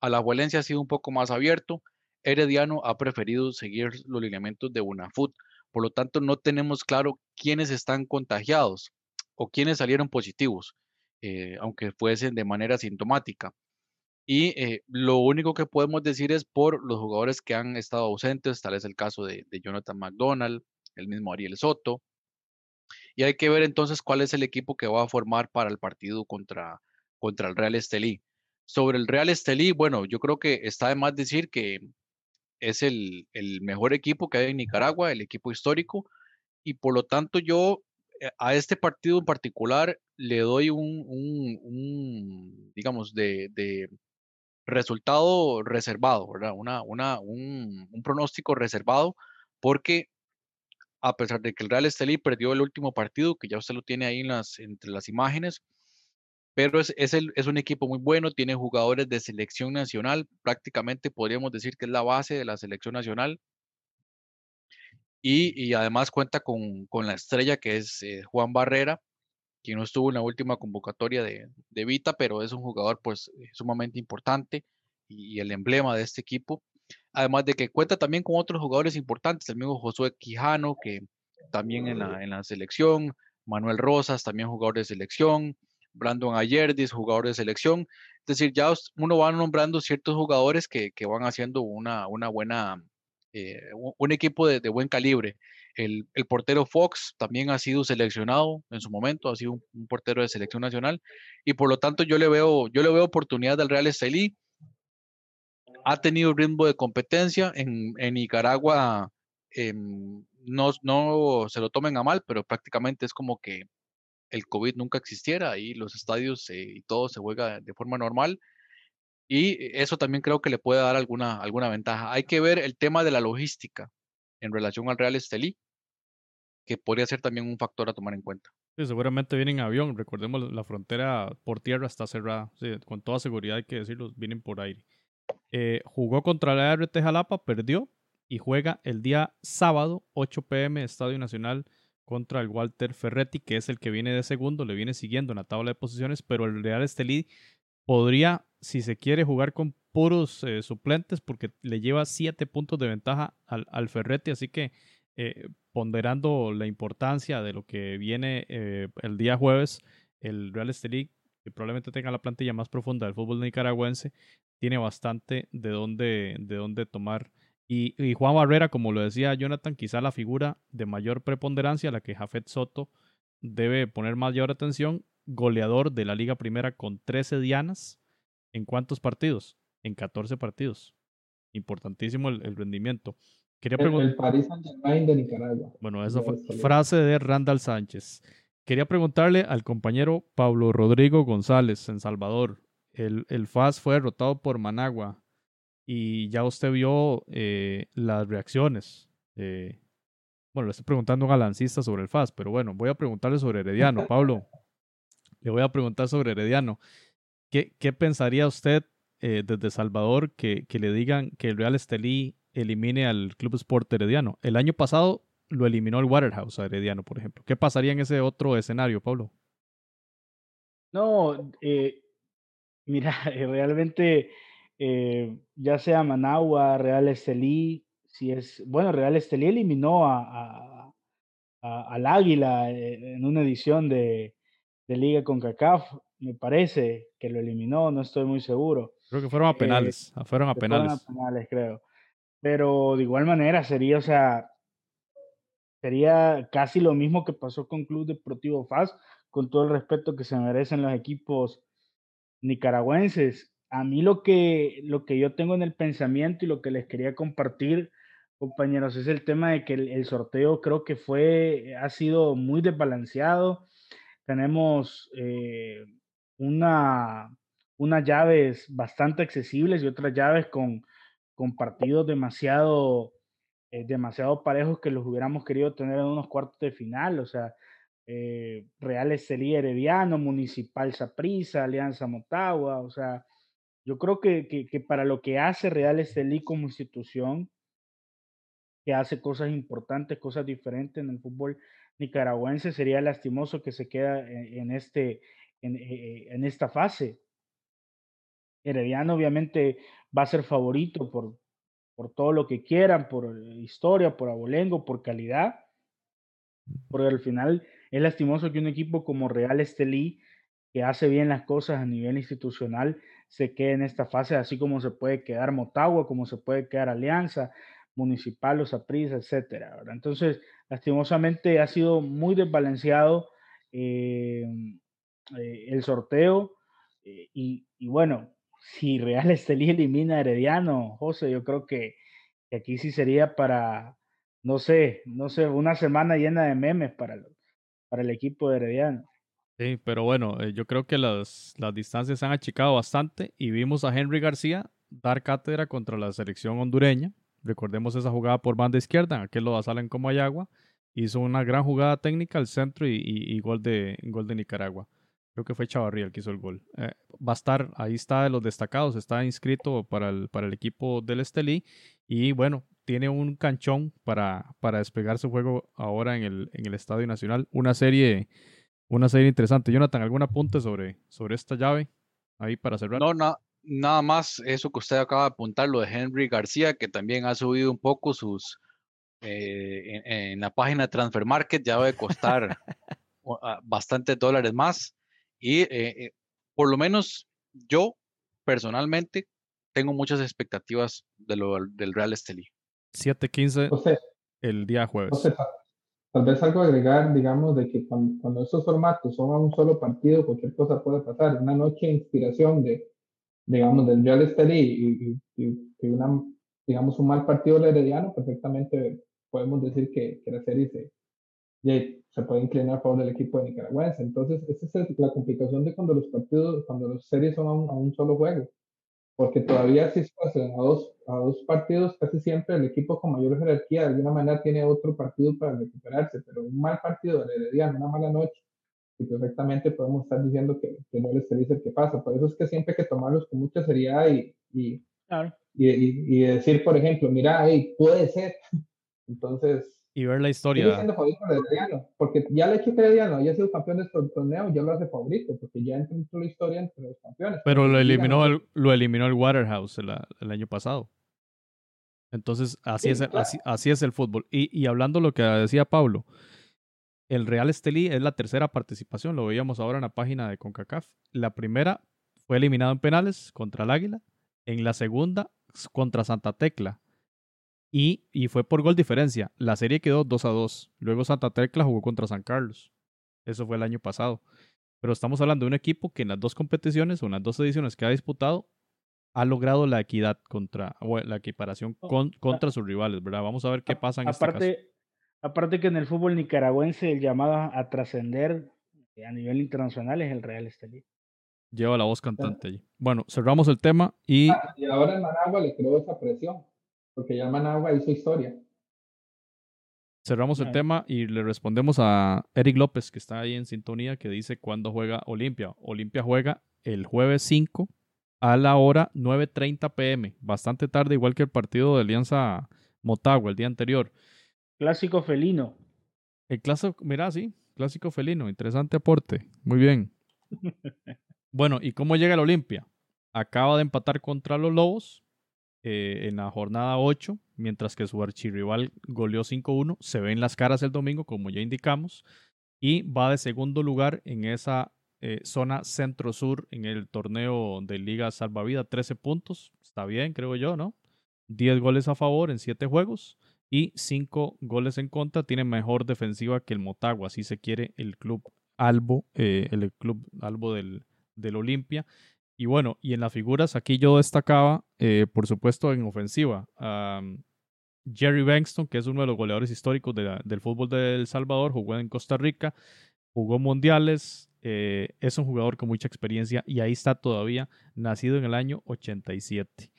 A la Valencia ha sido un poco más abierto. Herediano ha preferido seguir los lineamientos de UNAFUT. Por lo tanto, no tenemos claro quiénes están contagiados o quiénes salieron positivos, eh, aunque fuesen de manera sintomática. Y eh, lo único que podemos decir es por los jugadores que han estado ausentes, tal es el caso de, Jonathan McDonald, el mismo Ariel Soto. Y hay que ver entonces cuál es el equipo que va a formar para el partido contra, contra el Real Estelí. Sobre el Real Estelí, bueno, yo creo que está de más decir que es el, mejor equipo que hay en Nicaragua, el equipo histórico, y por lo tanto yo a este partido en particular le doy un, digamos, de, resultado reservado, ¿verdad? Una, una, un, pronóstico reservado, porque a pesar de que el Real Estelí perdió el último partido, que ya usted lo tiene ahí las, entre las imágenes, pero es, es, el, es, un equipo muy bueno, tiene jugadores de selección nacional, prácticamente podríamos decir que es la base de la selección nacional. Y, y además cuenta con, con, la estrella que es eh, Juan Barrera, quien no estuvo en la última convocatoria de, de Vita, pero es un jugador pues eh, sumamente importante y, el emblema de este equipo. Además de que cuenta también con otros jugadores importantes, el mismo Josué Quijano, que también en la, en la selección, Manuel Rosas, también jugador de selección, Brandon Ayerdis, jugador de selección. Es decir, ya uno va nombrando ciertos jugadores que, que van haciendo una, una buena, eh, un equipo de, buen calibre. El, el, portero Fox también ha sido seleccionado en su momento, ha sido un, portero de selección nacional y por lo tanto yo le veo, yo le veo oportunidad al Real Estelí. Ha tenido ritmo de competencia en, en Nicaragua. Em, no, no se lo tomen a mal, pero prácticamente es como que el COVID nunca existiera y los estadios y todo se juega de forma normal. Y eso también creo que le puede dar alguna, alguna ventaja. Hay que ver el tema de la logística en relación al Real Estelí, que podría ser también un factor a tomar en cuenta. Seguramente vienen en avión. Recordemos, la frontera por tierra está cerrada. con toda seguridad hay que decirlo, vienen por aire. Eh, jugó contra la RT Jalapa, perdió y juega el día sábado, 8 pm, Estadio Nacional contra el Walter Ferretti, que es el que viene de segundo, le viene siguiendo en la tabla de posiciones, pero el Real Estelí podría, si se quiere, jugar con puros eh, suplentes porque le lleva siete puntos de ventaja al, Ferretti, así que eh, ponderando la importancia de lo que viene eh, el día jueves, el Real Estelí, que probablemente tenga la plantilla más profunda del fútbol nicaragüense, tiene bastante de dónde, de dónde tomar. Y, Juan Barrera, como lo decía Jonathan, quizá la figura de mayor preponderancia la que Jafet Soto debe poner mayor atención, goleador de la Liga Primera con 13 dianas, ¿En cuántos partidos? En 14 partidos. Importantísimo el, rendimiento. Quería el, el Paris Saint Germain de Nicaragua. Bueno, esa fue frase de Randall Sánchez. Quería preguntarle al compañero Pablo Rodrigo González en Salvador. El, el FAS fue derrotado por Managua y ya usted vio eh, las reacciones. Eh, bueno, le estoy preguntando a un galancista sobre el FAS, pero bueno, voy a preguntarle sobre Herediano. Pablo, le voy a preguntar sobre Herediano. ¿Qué, qué pensaría usted eh, desde Salvador que, que, le digan que el Real Estelí elimine al Club Sport Herediano? El año pasado lo eliminó el Waterhouse a Herediano, por ejemplo. ¿Qué pasaría en ese otro escenario, Pablo? No, eh, mira, realmente, eh, ya sea Managua, Real Estelí, si es, bueno, Real Estelí eliminó a, al Águila en una edición de, de Liga con CACAF, me parece que lo eliminó, no estoy muy seguro. Creo que fueron a penales, eh, fueron a penales. Fueron a penales, creo. Pero de igual manera sería, o sea, sería casi lo mismo que pasó con Club Deportivo FAS, con todo el respeto que se merecen los equipos nicaragüenses. A mí lo que, lo que yo tengo en el pensamiento y lo que les quería compartir, compañeros, es el tema de que el, sorteo creo que fue, ha sido muy desbalanceado. Tenemos eh, una, unas llaves bastante accesibles y otras llaves con, con partidos demasiado eh, demasiado parejos que los hubiéramos querido tener en unos cuartos de final, o sea, eh, Real Estelí Herediano, Municipal Saprissa, Alianza Motagua, o sea, yo creo que, que, para lo que hace Real Estelí como institución, que hace cosas importantes, cosas diferentes en el fútbol nicaragüense, sería lastimoso que se queda en, este, en, eh, en esta fase. Herediano obviamente va a ser favorito por, por todo lo que quieran, por historia, por abolengo, por calidad. Porque al final es lastimoso que un equipo como Real Estelí, que hace bien las cosas a nivel institucional, se quede en esta fase, así como se puede quedar Motagua, como se puede quedar Alianza, Municipal, Los Aprisa, etcétera. Entonces, lastimosamente ha sido muy desbalanceado eh, eh, el sorteo eh, y, y, bueno, si Real Estelí elimina a Herediano, José, yo creo que, aquí sí sería para, no sé, no sé, una semana llena de memes para, para el equipo de Herediano. Sí, pero bueno, eh, yo creo que las, las distancias se han achicado bastante y vimos a Henry García dar cátedra contra la selección hondureña. Recordemos esa jugada por banda izquierda, aquel lo salen como Ayagua. Hizo una gran jugada técnica al centro y, y gol, de, gol de Nicaragua. Creo que fue Chavarría el que hizo el gol. Eh, va a estar, ahí está de los destacados, está inscrito para el, para el equipo del Estelí. Y bueno, tiene un canchón para, para despegar su juego ahora en el, en el Estadio Nacional. Una serie, una serie interesante. Jonathan, ¿algún apunte sobre, sobre esta llave? Ahí para cerrar. No, no, nada más eso que usted acaba de apuntar, lo de Henry García, que también ha subido un poco sus. Eh, en, en, la página de Transfer Market ya debe costar bastantes dólares más. Y eh, eh, por lo menos yo personalmente tengo muchas expectativas de lo, del Real Estelí. 7-15 el día jueves. tal vez algo agregar, digamos, de que cuando, estos formatos son a un solo partido, cualquier cosa puede pasar. Una noche de inspiración de, digamos, del Real Estelí y, y, una, digamos, un mal partido del Herediano, perfectamente podemos decir que, que la serie se, se puede inclinar a favor del equipo de nicaragüense. Entonces, esa es la complicación de cuando los partidos, cuando los series son a un, solo juego. Porque todavía si se pasan a dos, a dos partidos, casi siempre el equipo con mayor jerarquía de alguna manera tiene otro partido para recuperarse, pero un mal partido de Herediano, una mala noche, y perfectamente podemos estar diciendo que, que no les dice el que pasa. Por eso es que siempre hay que tomarlos con mucha seriedad y, y, y, y, decir, por ejemplo, mira, hey, puede ser. Entonces, y ver la historia. porque ya el hecho que Herediano haya sido campeón de este torneo ya lo hace favorito, porque ya entró la historia entre los campeones. Pero lo eliminó, el, lo eliminó el Waterhouse el, año pasado. Entonces, así, es, el, así, es el fútbol. Y, y hablando lo que decía Pablo, el Real Estelí es la tercera participación, lo veíamos ahora en la página de CONCACAF. La primera fue eliminado en penales contra el Águila, en la segunda contra Santa Tecla y, y, fue por gol diferencia. La serie quedó 2 a 2. Luego Santa Tecla jugó contra San Carlos. Eso fue el año pasado. Pero estamos hablando de un equipo que en las dos competiciones o en las dos ediciones que ha disputado ha logrado la equidad contra, o la equiparación con, contra sus rivales, ¿verdad? Vamos a ver qué pasa en aparte, este caso. Aparte que en el fútbol nicaragüense el llamado a trascender a nivel internacional es el Real Estelí. Lleva la voz cantante allí. Bueno, cerramos el tema y... Ah, y ahora en Managua le creó esa presión, porque ya Managua hizo historia. Cerramos el tema y le respondemos a Eric López, que está ahí en sintonía, que dice cuándo juega Olimpia. Olimpia juega el jueves 5 a la hora 9.30 pm, bastante tarde, igual que el partido de Alianza Motagua el día anterior. Clásico felino. El clásico, mira, sí, clásico felino, interesante aporte, muy bien. bueno, ¿y cómo llega el Olimpia? Acaba de empatar contra los Lobos eh, en la jornada 8, mientras que su archirrival goleó 5-1. Se ven las caras el domingo, como ya indicamos, y va de segundo lugar en esa eh, zona centro-sur en el torneo de Liga Salvavida, 13 puntos. Está bien, creo yo, ¿no? 10 goles a favor en 7 juegos y 5 goles en contra. Tiene mejor defensiva que el Motagua, si se quiere, el club Albo, eh, el club Albo del, del Olimpia. Y bueno, y en las figuras aquí yo destacaba, eh, por supuesto, en ofensiva, Jerry Bankston, que es uno de los goleadores históricos del fútbol de El Salvador, jugó en Costa Rica, jugó mundiales, eh, es un jugador con mucha experiencia y ahí está todavía, nacido en el año 87.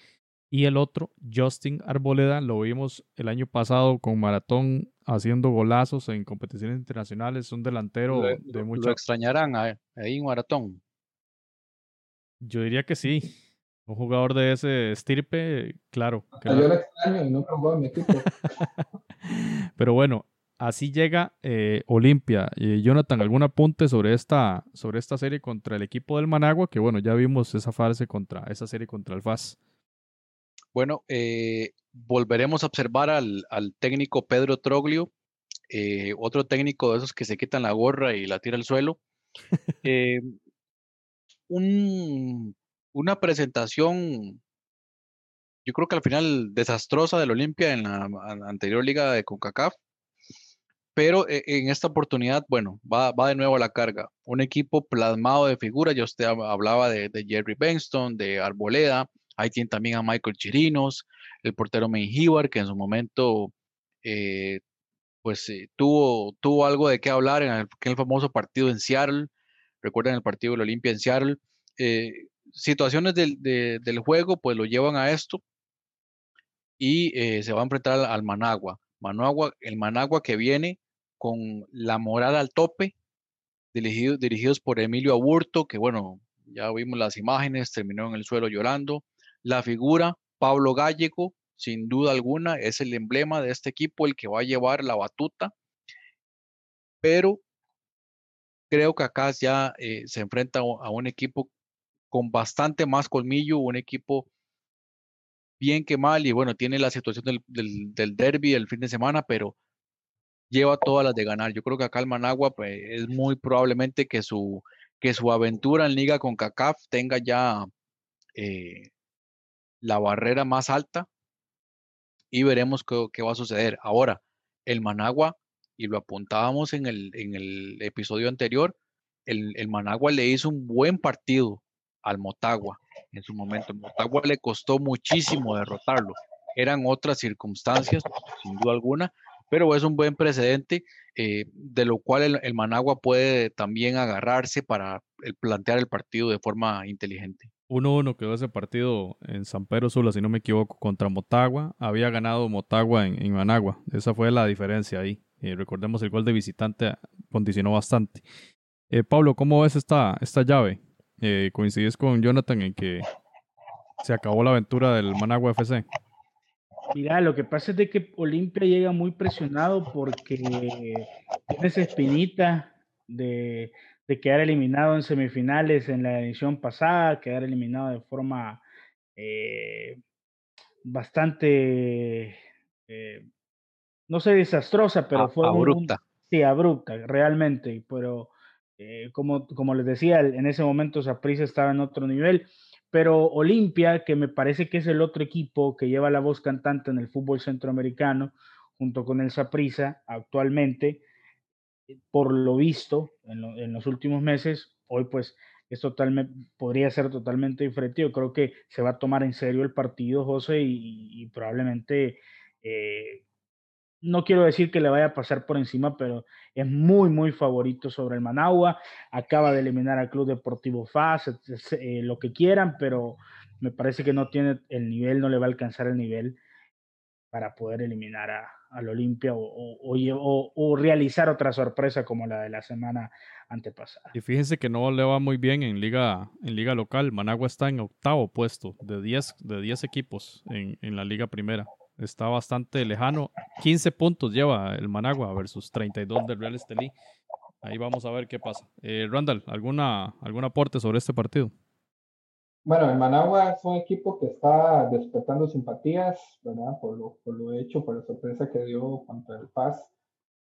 Y el otro, Justin Arboleda, lo vimos el año pasado con Maratón haciendo golazos en competiciones internacionales, un delantero de mucho... ¿Lo extrañarán ahí en Maratón? Yo diría que sí. Un jugador de ese estirpe, claro. Yo lo extraño y no jugó en mi equipo. Pero bueno, así llega eh, Olimpia. Jonathan, ¿algún apunte sobre esta, sobre esta serie contra el equipo del Managua? Que bueno, ya vimos esa fase contra, esa serie contra el FAS. Bueno, eh, volveremos a observar al, técnico Pedro Troglio, eh, otro técnico de esos que se quitan la gorra y la tira al suelo. una presentación, yo creo que al final desastrosa del Olimpia en la anterior liga de CONCACAF pero eh, en esta oportunidad, bueno, va, va, de nuevo a la carga. Un equipo plasmado de figuras, ya usted hablaba de, Jerry Benston, de Arboleda, ahí tiene también a Michael Chirinos, el portero Menjivar, que en su momento eh, pues eh, tuvo, tuvo algo de qué hablar en el, famoso partido en Seattle, recuerden el partido de la Olimpia en Seattle. Situaciones del, del, juego pues lo llevan a esto y se va a enfrentar al, Managua. Managua, el Managua que viene con la morada al tope, dirigidos por Emilio Aburto, que bueno, ya vimos las imágenes, terminó en el suelo llorando. La figura, Pablo Gallego, sin duda alguna, es el emblema de este equipo, el que va a llevar la batuta. Pero creo que acá ya eh, se enfrenta a un equipo con bastante más colmillo, un equipo bien que mal, y bueno, tiene la situación del, del, del derby el fin de semana, pero lleva todas las de ganar. Yo creo que acá el Managua pues, es muy probablemente que su, que su aventura en liga con CACAF tenga ya eh, la barrera más alta y veremos qué, va a suceder. Ahora, el Managua, y lo apuntábamos en el, en el episodio anterior, el, el, Managua le hizo un buen partido al Motagua en su momento. Motagua le costó muchísimo derrotarlo. Eran otras circunstancias, sin duda alguna, pero es un buen precedente eh, de lo cual el, Managua puede también agarrarse para plantear el partido de forma inteligente. 1-1 quedó ese partido en San Pedro Sula, si no me equivoco, contra Motagua. Había ganado Motagua en, Managua. Esa fue la diferencia ahí. Eh, recordemos el gol de visitante condicionó bastante. Eh, Pablo, ¿cómo ves esta, esta llave? ¿Coincides con Jonathan en que se acabó la aventura del Managua FC? Mira, lo que pasa es de que Olimpia llega muy presionado porque tiene esa espinita de, quedar eliminado en semifinales en la edición pasada, quedar eliminado de forma eh, bastante, eh, no sé, desastrosa, pero fue abrupta. sí, abrupta, realmente. Pero eh, como, como les decía, en ese momento Saprissa estaba en otro nivel pero Olimpia, que me parece que es el otro equipo que lleva la voz cantante en el fútbol centroamericano, junto con el Saprissa actualmente, eh, por lo visto en, los últimos meses, hoy pues es totalmente, podría ser totalmente diferente. Yo creo que se va a tomar en serio el partido, José, y, probablemente, eh, no quiero decir que le vaya a pasar por encima, pero es muy, muy favorito sobre el Managua. Acaba de eliminar al Club Deportivo FAS, eh, lo que quieran, pero me parece que no tiene el nivel, no le va a alcanzar el nivel para poder eliminar a, al Olimpia o, o, realizar otra sorpresa como la de la semana antepasada. Y fíjense que no le va muy bien en liga, en liga local. Managua está en octavo puesto de 10 de diez equipos en, en, la liga primera. Está bastante lejano. 15 puntos lleva el Managua versus 32 del Real Estelí. Ahí vamos a ver qué pasa. Eh, Randall, ¿alguna, ¿algún aporte sobre este partido? Bueno, el Managua es un equipo que está despertando simpatías, ¿verdad? Por lo, por lo hecho, por la sorpresa que dio contra el Paz.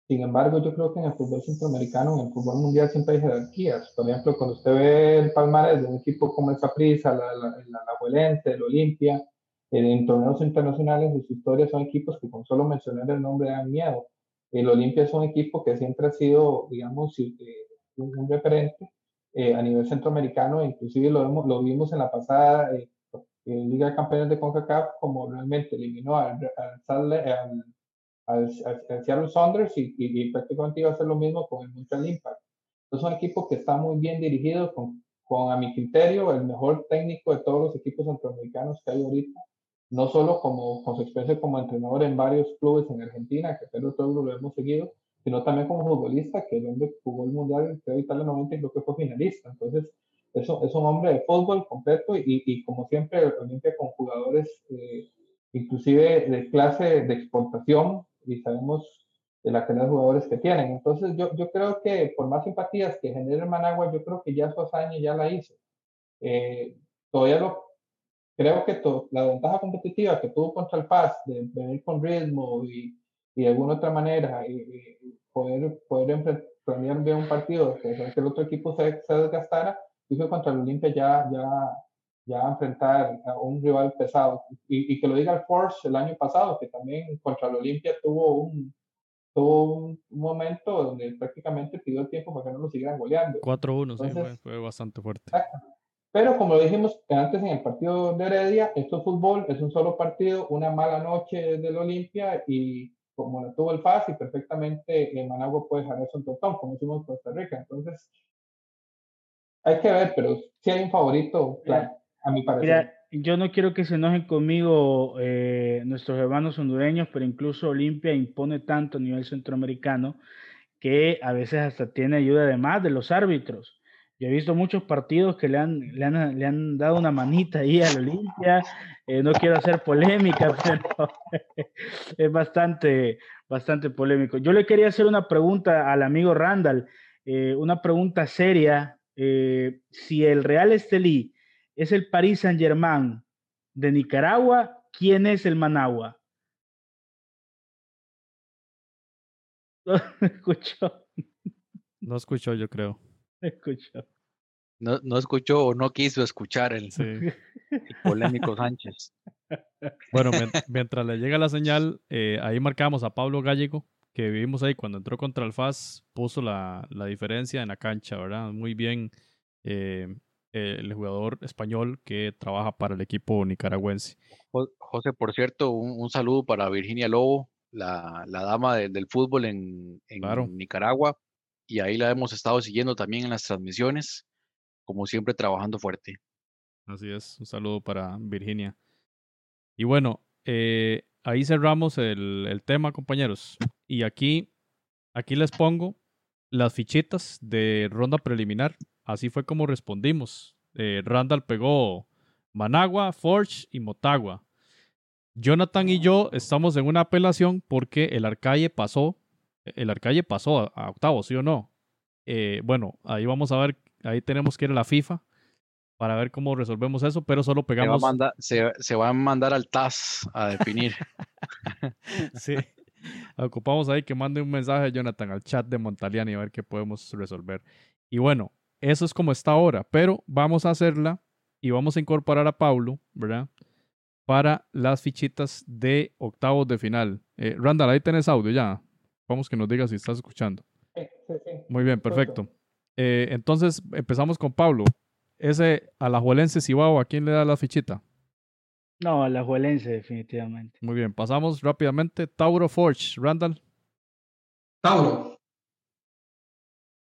Sin embargo, yo creo que en el fútbol centroamericano, en el fútbol mundial, siempre hay jerarquías. Por ejemplo, cuando usted ve el palmarés de un equipo como el Saprissa, la, la, la, el Olimpia, en torneos internacionales de su historia son equipos que con solo mencionar el nombre dan miedo. El Olimpia es un equipo que siempre ha sido, digamos, eh, un referente eh, a nivel centroamericano, inclusive lo, vemos, lo vimos en la pasada eh, Liga de Campeones de CONCACAF, como realmente eliminó al, al, al, Seattle Saunders y, y, prácticamente iba a hacer lo mismo con el Montreal Impact. Es un equipo que está muy bien dirigido, con, con, a mi criterio, el mejor técnico de todos los equipos centroamericanos que hay ahorita, no solo como, con su como entrenador en varios clubes en Argentina, que todos lo hemos seguido, sino también como futbolista, que el hombre jugó el Mundial, creo, Italia 90 y creo que fue finalista. Entonces, eso es un hombre de fútbol completo y, y como siempre, Olimpia con jugadores eh, inclusive de clase de exportación y sabemos de la calidad de jugadores que tienen. Entonces, yo, yo creo que por más simpatías que genere Managua, yo creo que ya su hazaña ya la hizo. Eh, todavía lo, creo que la ventaja competitiva que tuvo contra el Paz de venir con ritmo y y de alguna otra manera y, poder, poder planear bien un partido, que, que el otro equipo se, se desgastara, hizo contra el Olimpia ya, ya, ya enfrentar a un rival pesado. Y, y, que lo diga el Force el año pasado, que también contra el Olimpia tuvo un, tuvo un, momento donde prácticamente pidió el tiempo para que no lo siguieran goleando. 4-1, sí, fue, bastante fuerte. Pero como lo dijimos antes en el partido de Heredia, esto es fútbol, es un solo partido, una mala noche del Olimpia y como la tuvo el FAS y perfectamente en Managua puede dejar eso en Totón, como hicimos en Costa Rica. Entonces, hay que ver, pero si hay un favorito, claro, a mi parecer. Mira, yo no quiero que se enojen conmigo eh, nuestros hermanos hondureños, pero incluso Olimpia impone tanto a nivel centroamericano que a veces hasta tiene ayuda además de los árbitros. Yo he visto muchos partidos que le han, le han, le han dado una manita ahí a la Olimpia. Eh, no quiero hacer polémica, pero es bastante, bastante polémico. Yo le quería hacer una pregunta al amigo Randall, eh, una pregunta seria. Eh, si el Real Estelí es el Paris Saint Germain de Nicaragua, ¿quién es el Managua? No escuchó. No escuchó, yo creo. escuchó. No, no escuchó o no quiso escuchar el, polémico Sánchez. Bueno, mientras le llega la señal, eh, ahí marcamos a Pablo Gallego, que vimos ahí cuando entró contra el FAS, puso la, la diferencia en la cancha, ¿verdad? Muy bien eh, el jugador español que trabaja para el equipo nicaragüense. José, por cierto, un, saludo para Virginia Lobo, la, la dama del fútbol en, en Nicaragua y ahí la hemos estado siguiendo también en las transmisiones, como siempre trabajando fuerte. Así es, un saludo para Virginia. Y bueno, eh, ahí cerramos el, tema, compañeros. Y aquí, aquí les pongo las fichitas de ronda preliminar. Así fue como respondimos. Eh, Randall pegó Managua, Forge y Motagua. Jonathan y yo estamos en una apelación porque el Arcalle pasó el Arcalle pasó a, octavo, ¿sí o no? Eh, bueno, ahí vamos a ver, ahí tenemos que ir a la FIFA para ver cómo resolvemos eso, pero solo pegamos. Se va a mandar, al TAS a definir. sí. Ocupamos ahí que mande un mensaje a Jonathan al chat de Montaliani a ver qué podemos resolver. Y bueno, eso es como está ahora, pero vamos a hacerla y vamos a incorporar a Paulo, ¿verdad? Para las fichitas de octavos de final. Eh, Randall, ahí tenés audio ya. Vamos que nos digas si estás escuchando. Sí, sí, sí. Muy bien, perfecto. Eh, entonces, empezamos con Pablo. Ese Alajuelense Cibao, ¿a quién le da la fichita? No, Alajuelense, definitivamente. Muy bien, pasamos rápidamente. Tauro Forge, Randall. Tauro.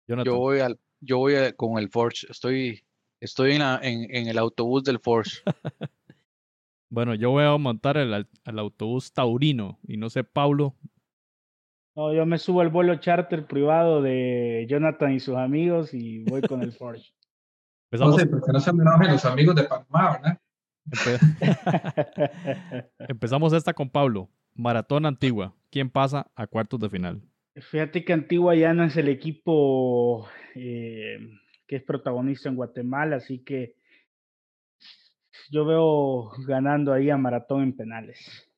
Yo voy al, yo voy con el Forge. Estoy, estoy en, en, el autobús del Forge. bueno, yo voy a montar el, autobús taurino y no sé, Pablo. No, yo me subo al vuelo charter privado de Jonathan y sus amigos y voy con el Forge. No sé, porque no se me enojen los amigos de Panamá, ¿verdad? Empezamos esta con Pablo. Maratón Antigua. ¿Quién pasa a cuartos de final? Fíjate que Antigua ya no es el equipo eh, que es protagonista en Guatemala, así que yo veo ganando ahí a Maratón en penales.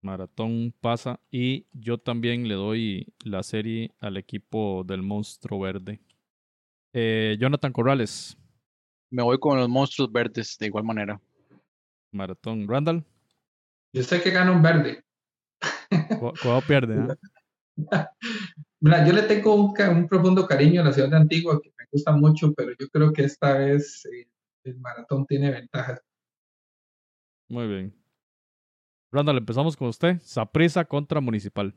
Maratón pasa y yo también le doy la serie al equipo del monstruo verde. Eh, Jonathan Corrales. Me voy con los monstruos verdes de igual manera. Maratón. Randall. Yo sé que gana un verde. ¿Cuándo pierde? Mira, yo le tengo un, profundo cariño a la ciudad de Antigua que me gusta mucho, pero yo creo que esta vez eh, el maratón tiene ventajas. Muy bien. Randall, empezamos con usted. Saprisa contra Municipal.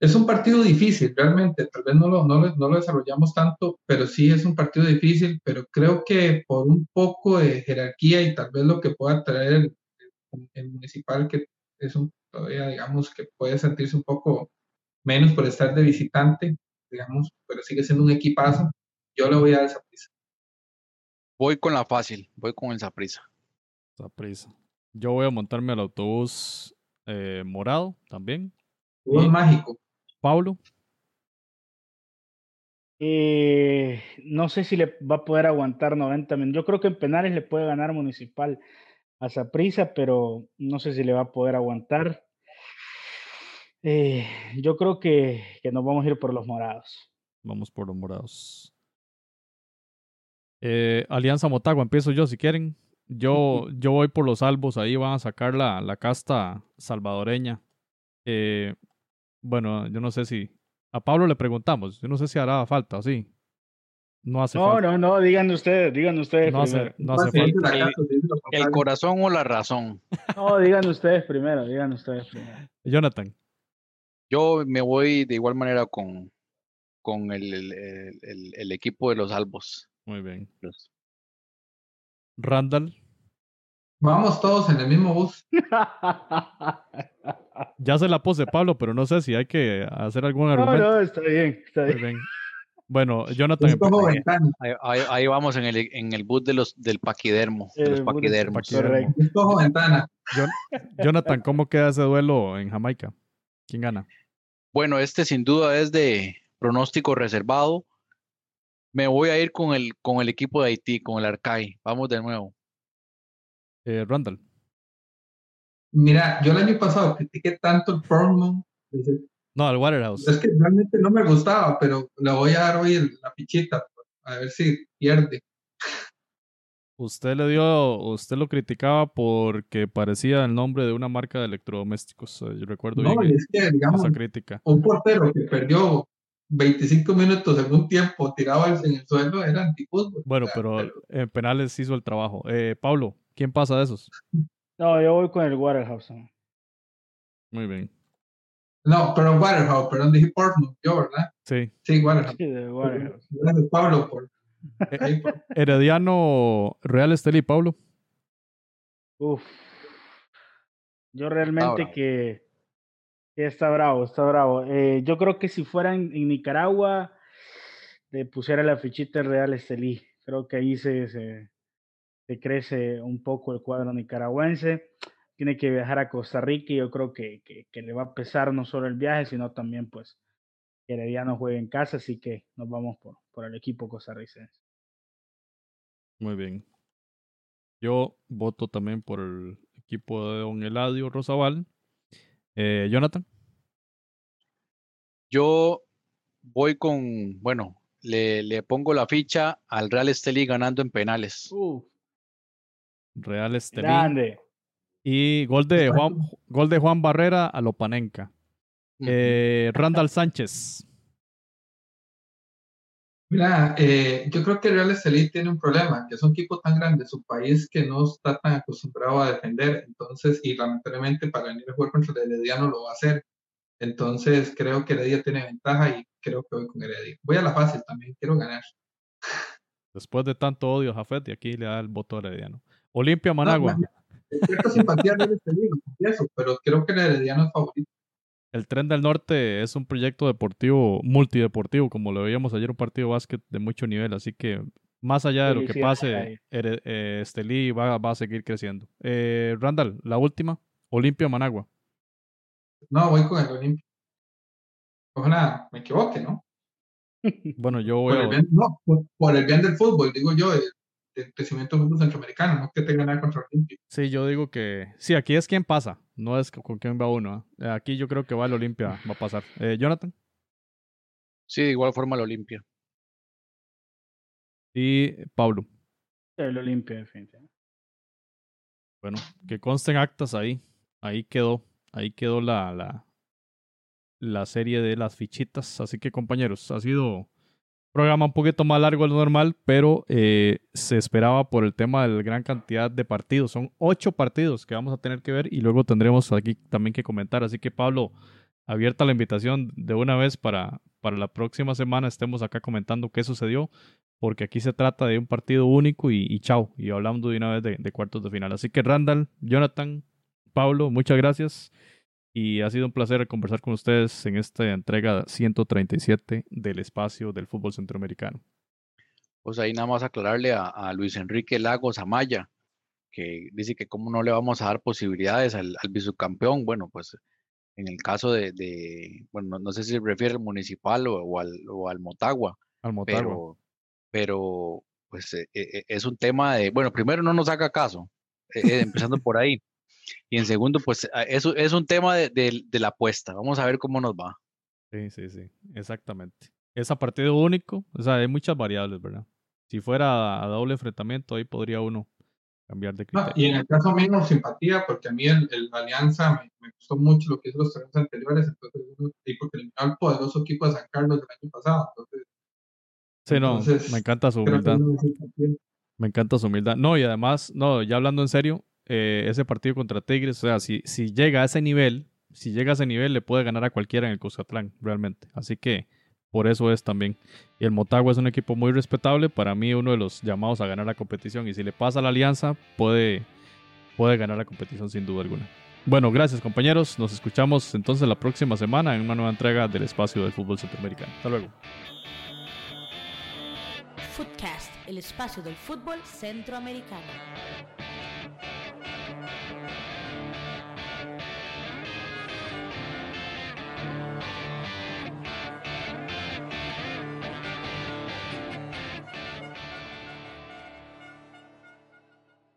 Es un partido difícil, realmente. Tal vez no lo, no, lo, desarrollamos tanto, pero sí es un partido difícil. Pero creo que por un poco de jerarquía y tal vez lo que pueda traer el Municipal, que es un todavía digamos que puede sentirse un poco menos por estar de visitante, digamos, pero sigue siendo un equipazo. Yo le voy a dar esa prisa. Voy con la fácil, voy con esa prisa. prisa. Yo voy a montarme al autobús eh, morado también. Autobús mágico. Pablo. Eh, no sé si le va a poder aguantar 90 minutos. Yo creo que en penales le puede ganar Municipal a prisa, pero no sé si le va a poder aguantar. Eh, yo creo que, que, nos vamos a ir por los morados. Vamos por los morados. Eh, Alianza Motagua, empiezo yo si quieren. Yo, yo voy por los salvos, ahí van a sacar la, la casta salvadoreña. Eh, bueno, yo no sé si. A Pablo le preguntamos, yo no sé si hará falta o sí. No hace no, falta. No, no, digan ustedes, digan ustedes. No hace, no hace falta. El, corazón o la razón. No, digan ustedes primero, digan ustedes primero. Jonathan. Yo me voy de igual manera con, con el, el, el equipo de los albos. Muy bien. Randall. Vamos todos en el mismo bus. ya se la pose Pablo, pero no sé si hay que hacer algún argumento. No, no, está bien, está bien. Bueno, Jonathan. Ahí, ahí, ahí, vamos en el, en el bus de los, del paquidermo. De los paquidermos. ventana. Jonathan, ¿cómo queda ese duelo en Jamaica? ¿Quién gana? Bueno, este sin duda es de pronóstico reservado. Me voy a ir con el, con el equipo de Haití, con el Arcai. Vamos de nuevo. Eh, Randall. Mira, yo el año pasado critiqué tanto el Portman no, al Waterhouse. Es que realmente no me gustaba, pero le voy a dar hoy la fichita, a ver si pierde. Usted le dio, usted lo criticaba porque parecía el nombre de una marca de electrodomésticos. Yo recuerdo no, bien es que, digamos, esa crítica. Un portero que perdió 25 minutos en un tiempo tirado en el suelo era antifútbol. Bueno, pero, en penales hizo el trabajo. Eh, Pablo, ¿quién pasa de esos? No, yo voy con el Waterhouse. Muy bien. No, pero Waterhouse, perdón, dije Portland, yo, ¿verdad? Sí. Sí, Waterhouse. Sí, de Waterhouse. Pablo, por... Eh, Herediano Real Estelí, Pablo. Uf. Yo realmente que, que, está bravo, está bravo. Eh, yo creo que si fuera en, Nicaragua, le pusiera la fichita Real Estelí. Creo que ahí se, se, se crece un poco el cuadro nicaragüense tiene que viajar a Costa Rica y yo creo que, que, le va a pesar no solo el viaje, sino también pues que Herediano juegue en casa, así que nos vamos por, por el equipo costarricense. Muy bien. Yo voto también por el equipo de Don Eladio Rosabal. Eh, Jonathan. Yo voy con, bueno, le, le, pongo la ficha al Real Estelí ganando en penales. Real Estelí. Grande. Y gol de Juan, gol de Juan Barrera a Lopanenca. Eh, Randall Sánchez. Mira, eh, yo creo que Real Estelí tiene un problema, que es un equipo tan grande, su país que no está tan acostumbrado a defender, entonces, y lamentablemente para venir a jugar contra el Herediano lo va a hacer. Entonces, creo que Heredia tiene ventaja y creo que voy con Heredia. Voy a la fácil también, quiero ganar. Después de tanto odio a Jafet, y aquí le da el voto Herediano. Olimpia Managua. cierta simpatía Real Estelí, pero creo que el Herediano es favorito. El Tren del Norte es un proyecto deportivo, multideportivo, como lo veíamos ayer, un partido de básquet de mucho nivel, así que más allá de lo que pase, eh, Estelí va, va, a seguir creciendo. Eh, Randall, la última, Olimpia Managua. No, voy con el Olimpia. Ojalá me equivoque, ¿no? Bueno, yo voy por a... El no, por, el bien del fútbol, digo yo, el, crecimiento del fútbol centroamericano, no que tenga nada contra Olimpia. Sí, yo digo que sí, aquí es quien pasa, no es con quién va uno. ¿eh? Aquí yo creo que va el Olimpia, va a pasar. Eh, Jonathan. Sí, de igual forma el Olimpia. Y Pablo. El Olimpia, definitivamente. Bueno, que consten actas ahí. Ahí quedó. Ahí quedó la, la, la serie de las fichitas. Así que compañeros, ha sido programa un poquito más largo de lo normal, pero eh, se esperaba por el tema de la gran cantidad de partidos. Son ocho partidos que vamos a tener que ver y luego tendremos aquí también que comentar. Así que Pablo, abierta la invitación de una vez para, para la próxima semana estemos acá comentando qué sucedió, porque aquí se trata de un partido único y, chao, y hablando de una vez de, de cuartos de final. Así que Randall, Jonathan, Pablo, muchas gracias y ha sido un placer conversar con ustedes en esta entrega 137 del espacio del fútbol centroamericano. Pues ahí nada más aclararle a, Luis Enrique Lagos Amaya, que dice que cómo no le vamos a dar posibilidades al, al bicampeón. Bueno, pues en el caso de, bueno, no, sé si se refiere al municipal o, al, o al, Motagua, al Motagua. Pero, pero pues eh, eh, es un tema de, bueno, primero no nos haga caso, eh, empezando por ahí. Y en segundo, pues eso es un tema de, la apuesta. Vamos a ver cómo nos va. Sí, sí, sí, exactamente. Es a partido único, o sea, hay muchas variables, ¿verdad? Si fuera a doble enfrentamiento, ahí podría uno cambiar de criterio. y en el caso mío, simpatía, porque a mí el, Alianza me, gustó mucho lo que hizo los torneos anteriores, entonces y porque eliminó al poderoso equipo de San Carlos del año pasado. Entonces, sí, no, me encanta su humildad. Me encanta su humildad. No, y además, no, ya hablando en serio, eh, ese partido contra Tigres. O sea, si, si llega a ese nivel, si llega a ese nivel, le puede ganar a cualquiera en el Cuscatlán, realmente. Así que por eso es también. Y el Motagua es un equipo muy respetable, para mí uno de los llamados a ganar la competición. Y si le pasa a la alianza, puede, puede ganar la competición sin duda alguna. Bueno, gracias compañeros. Nos escuchamos entonces la próxima semana en una nueva entrega del espacio del fútbol centroamericano. Hasta luego. Footcast, el espacio del fútbol centroamericano.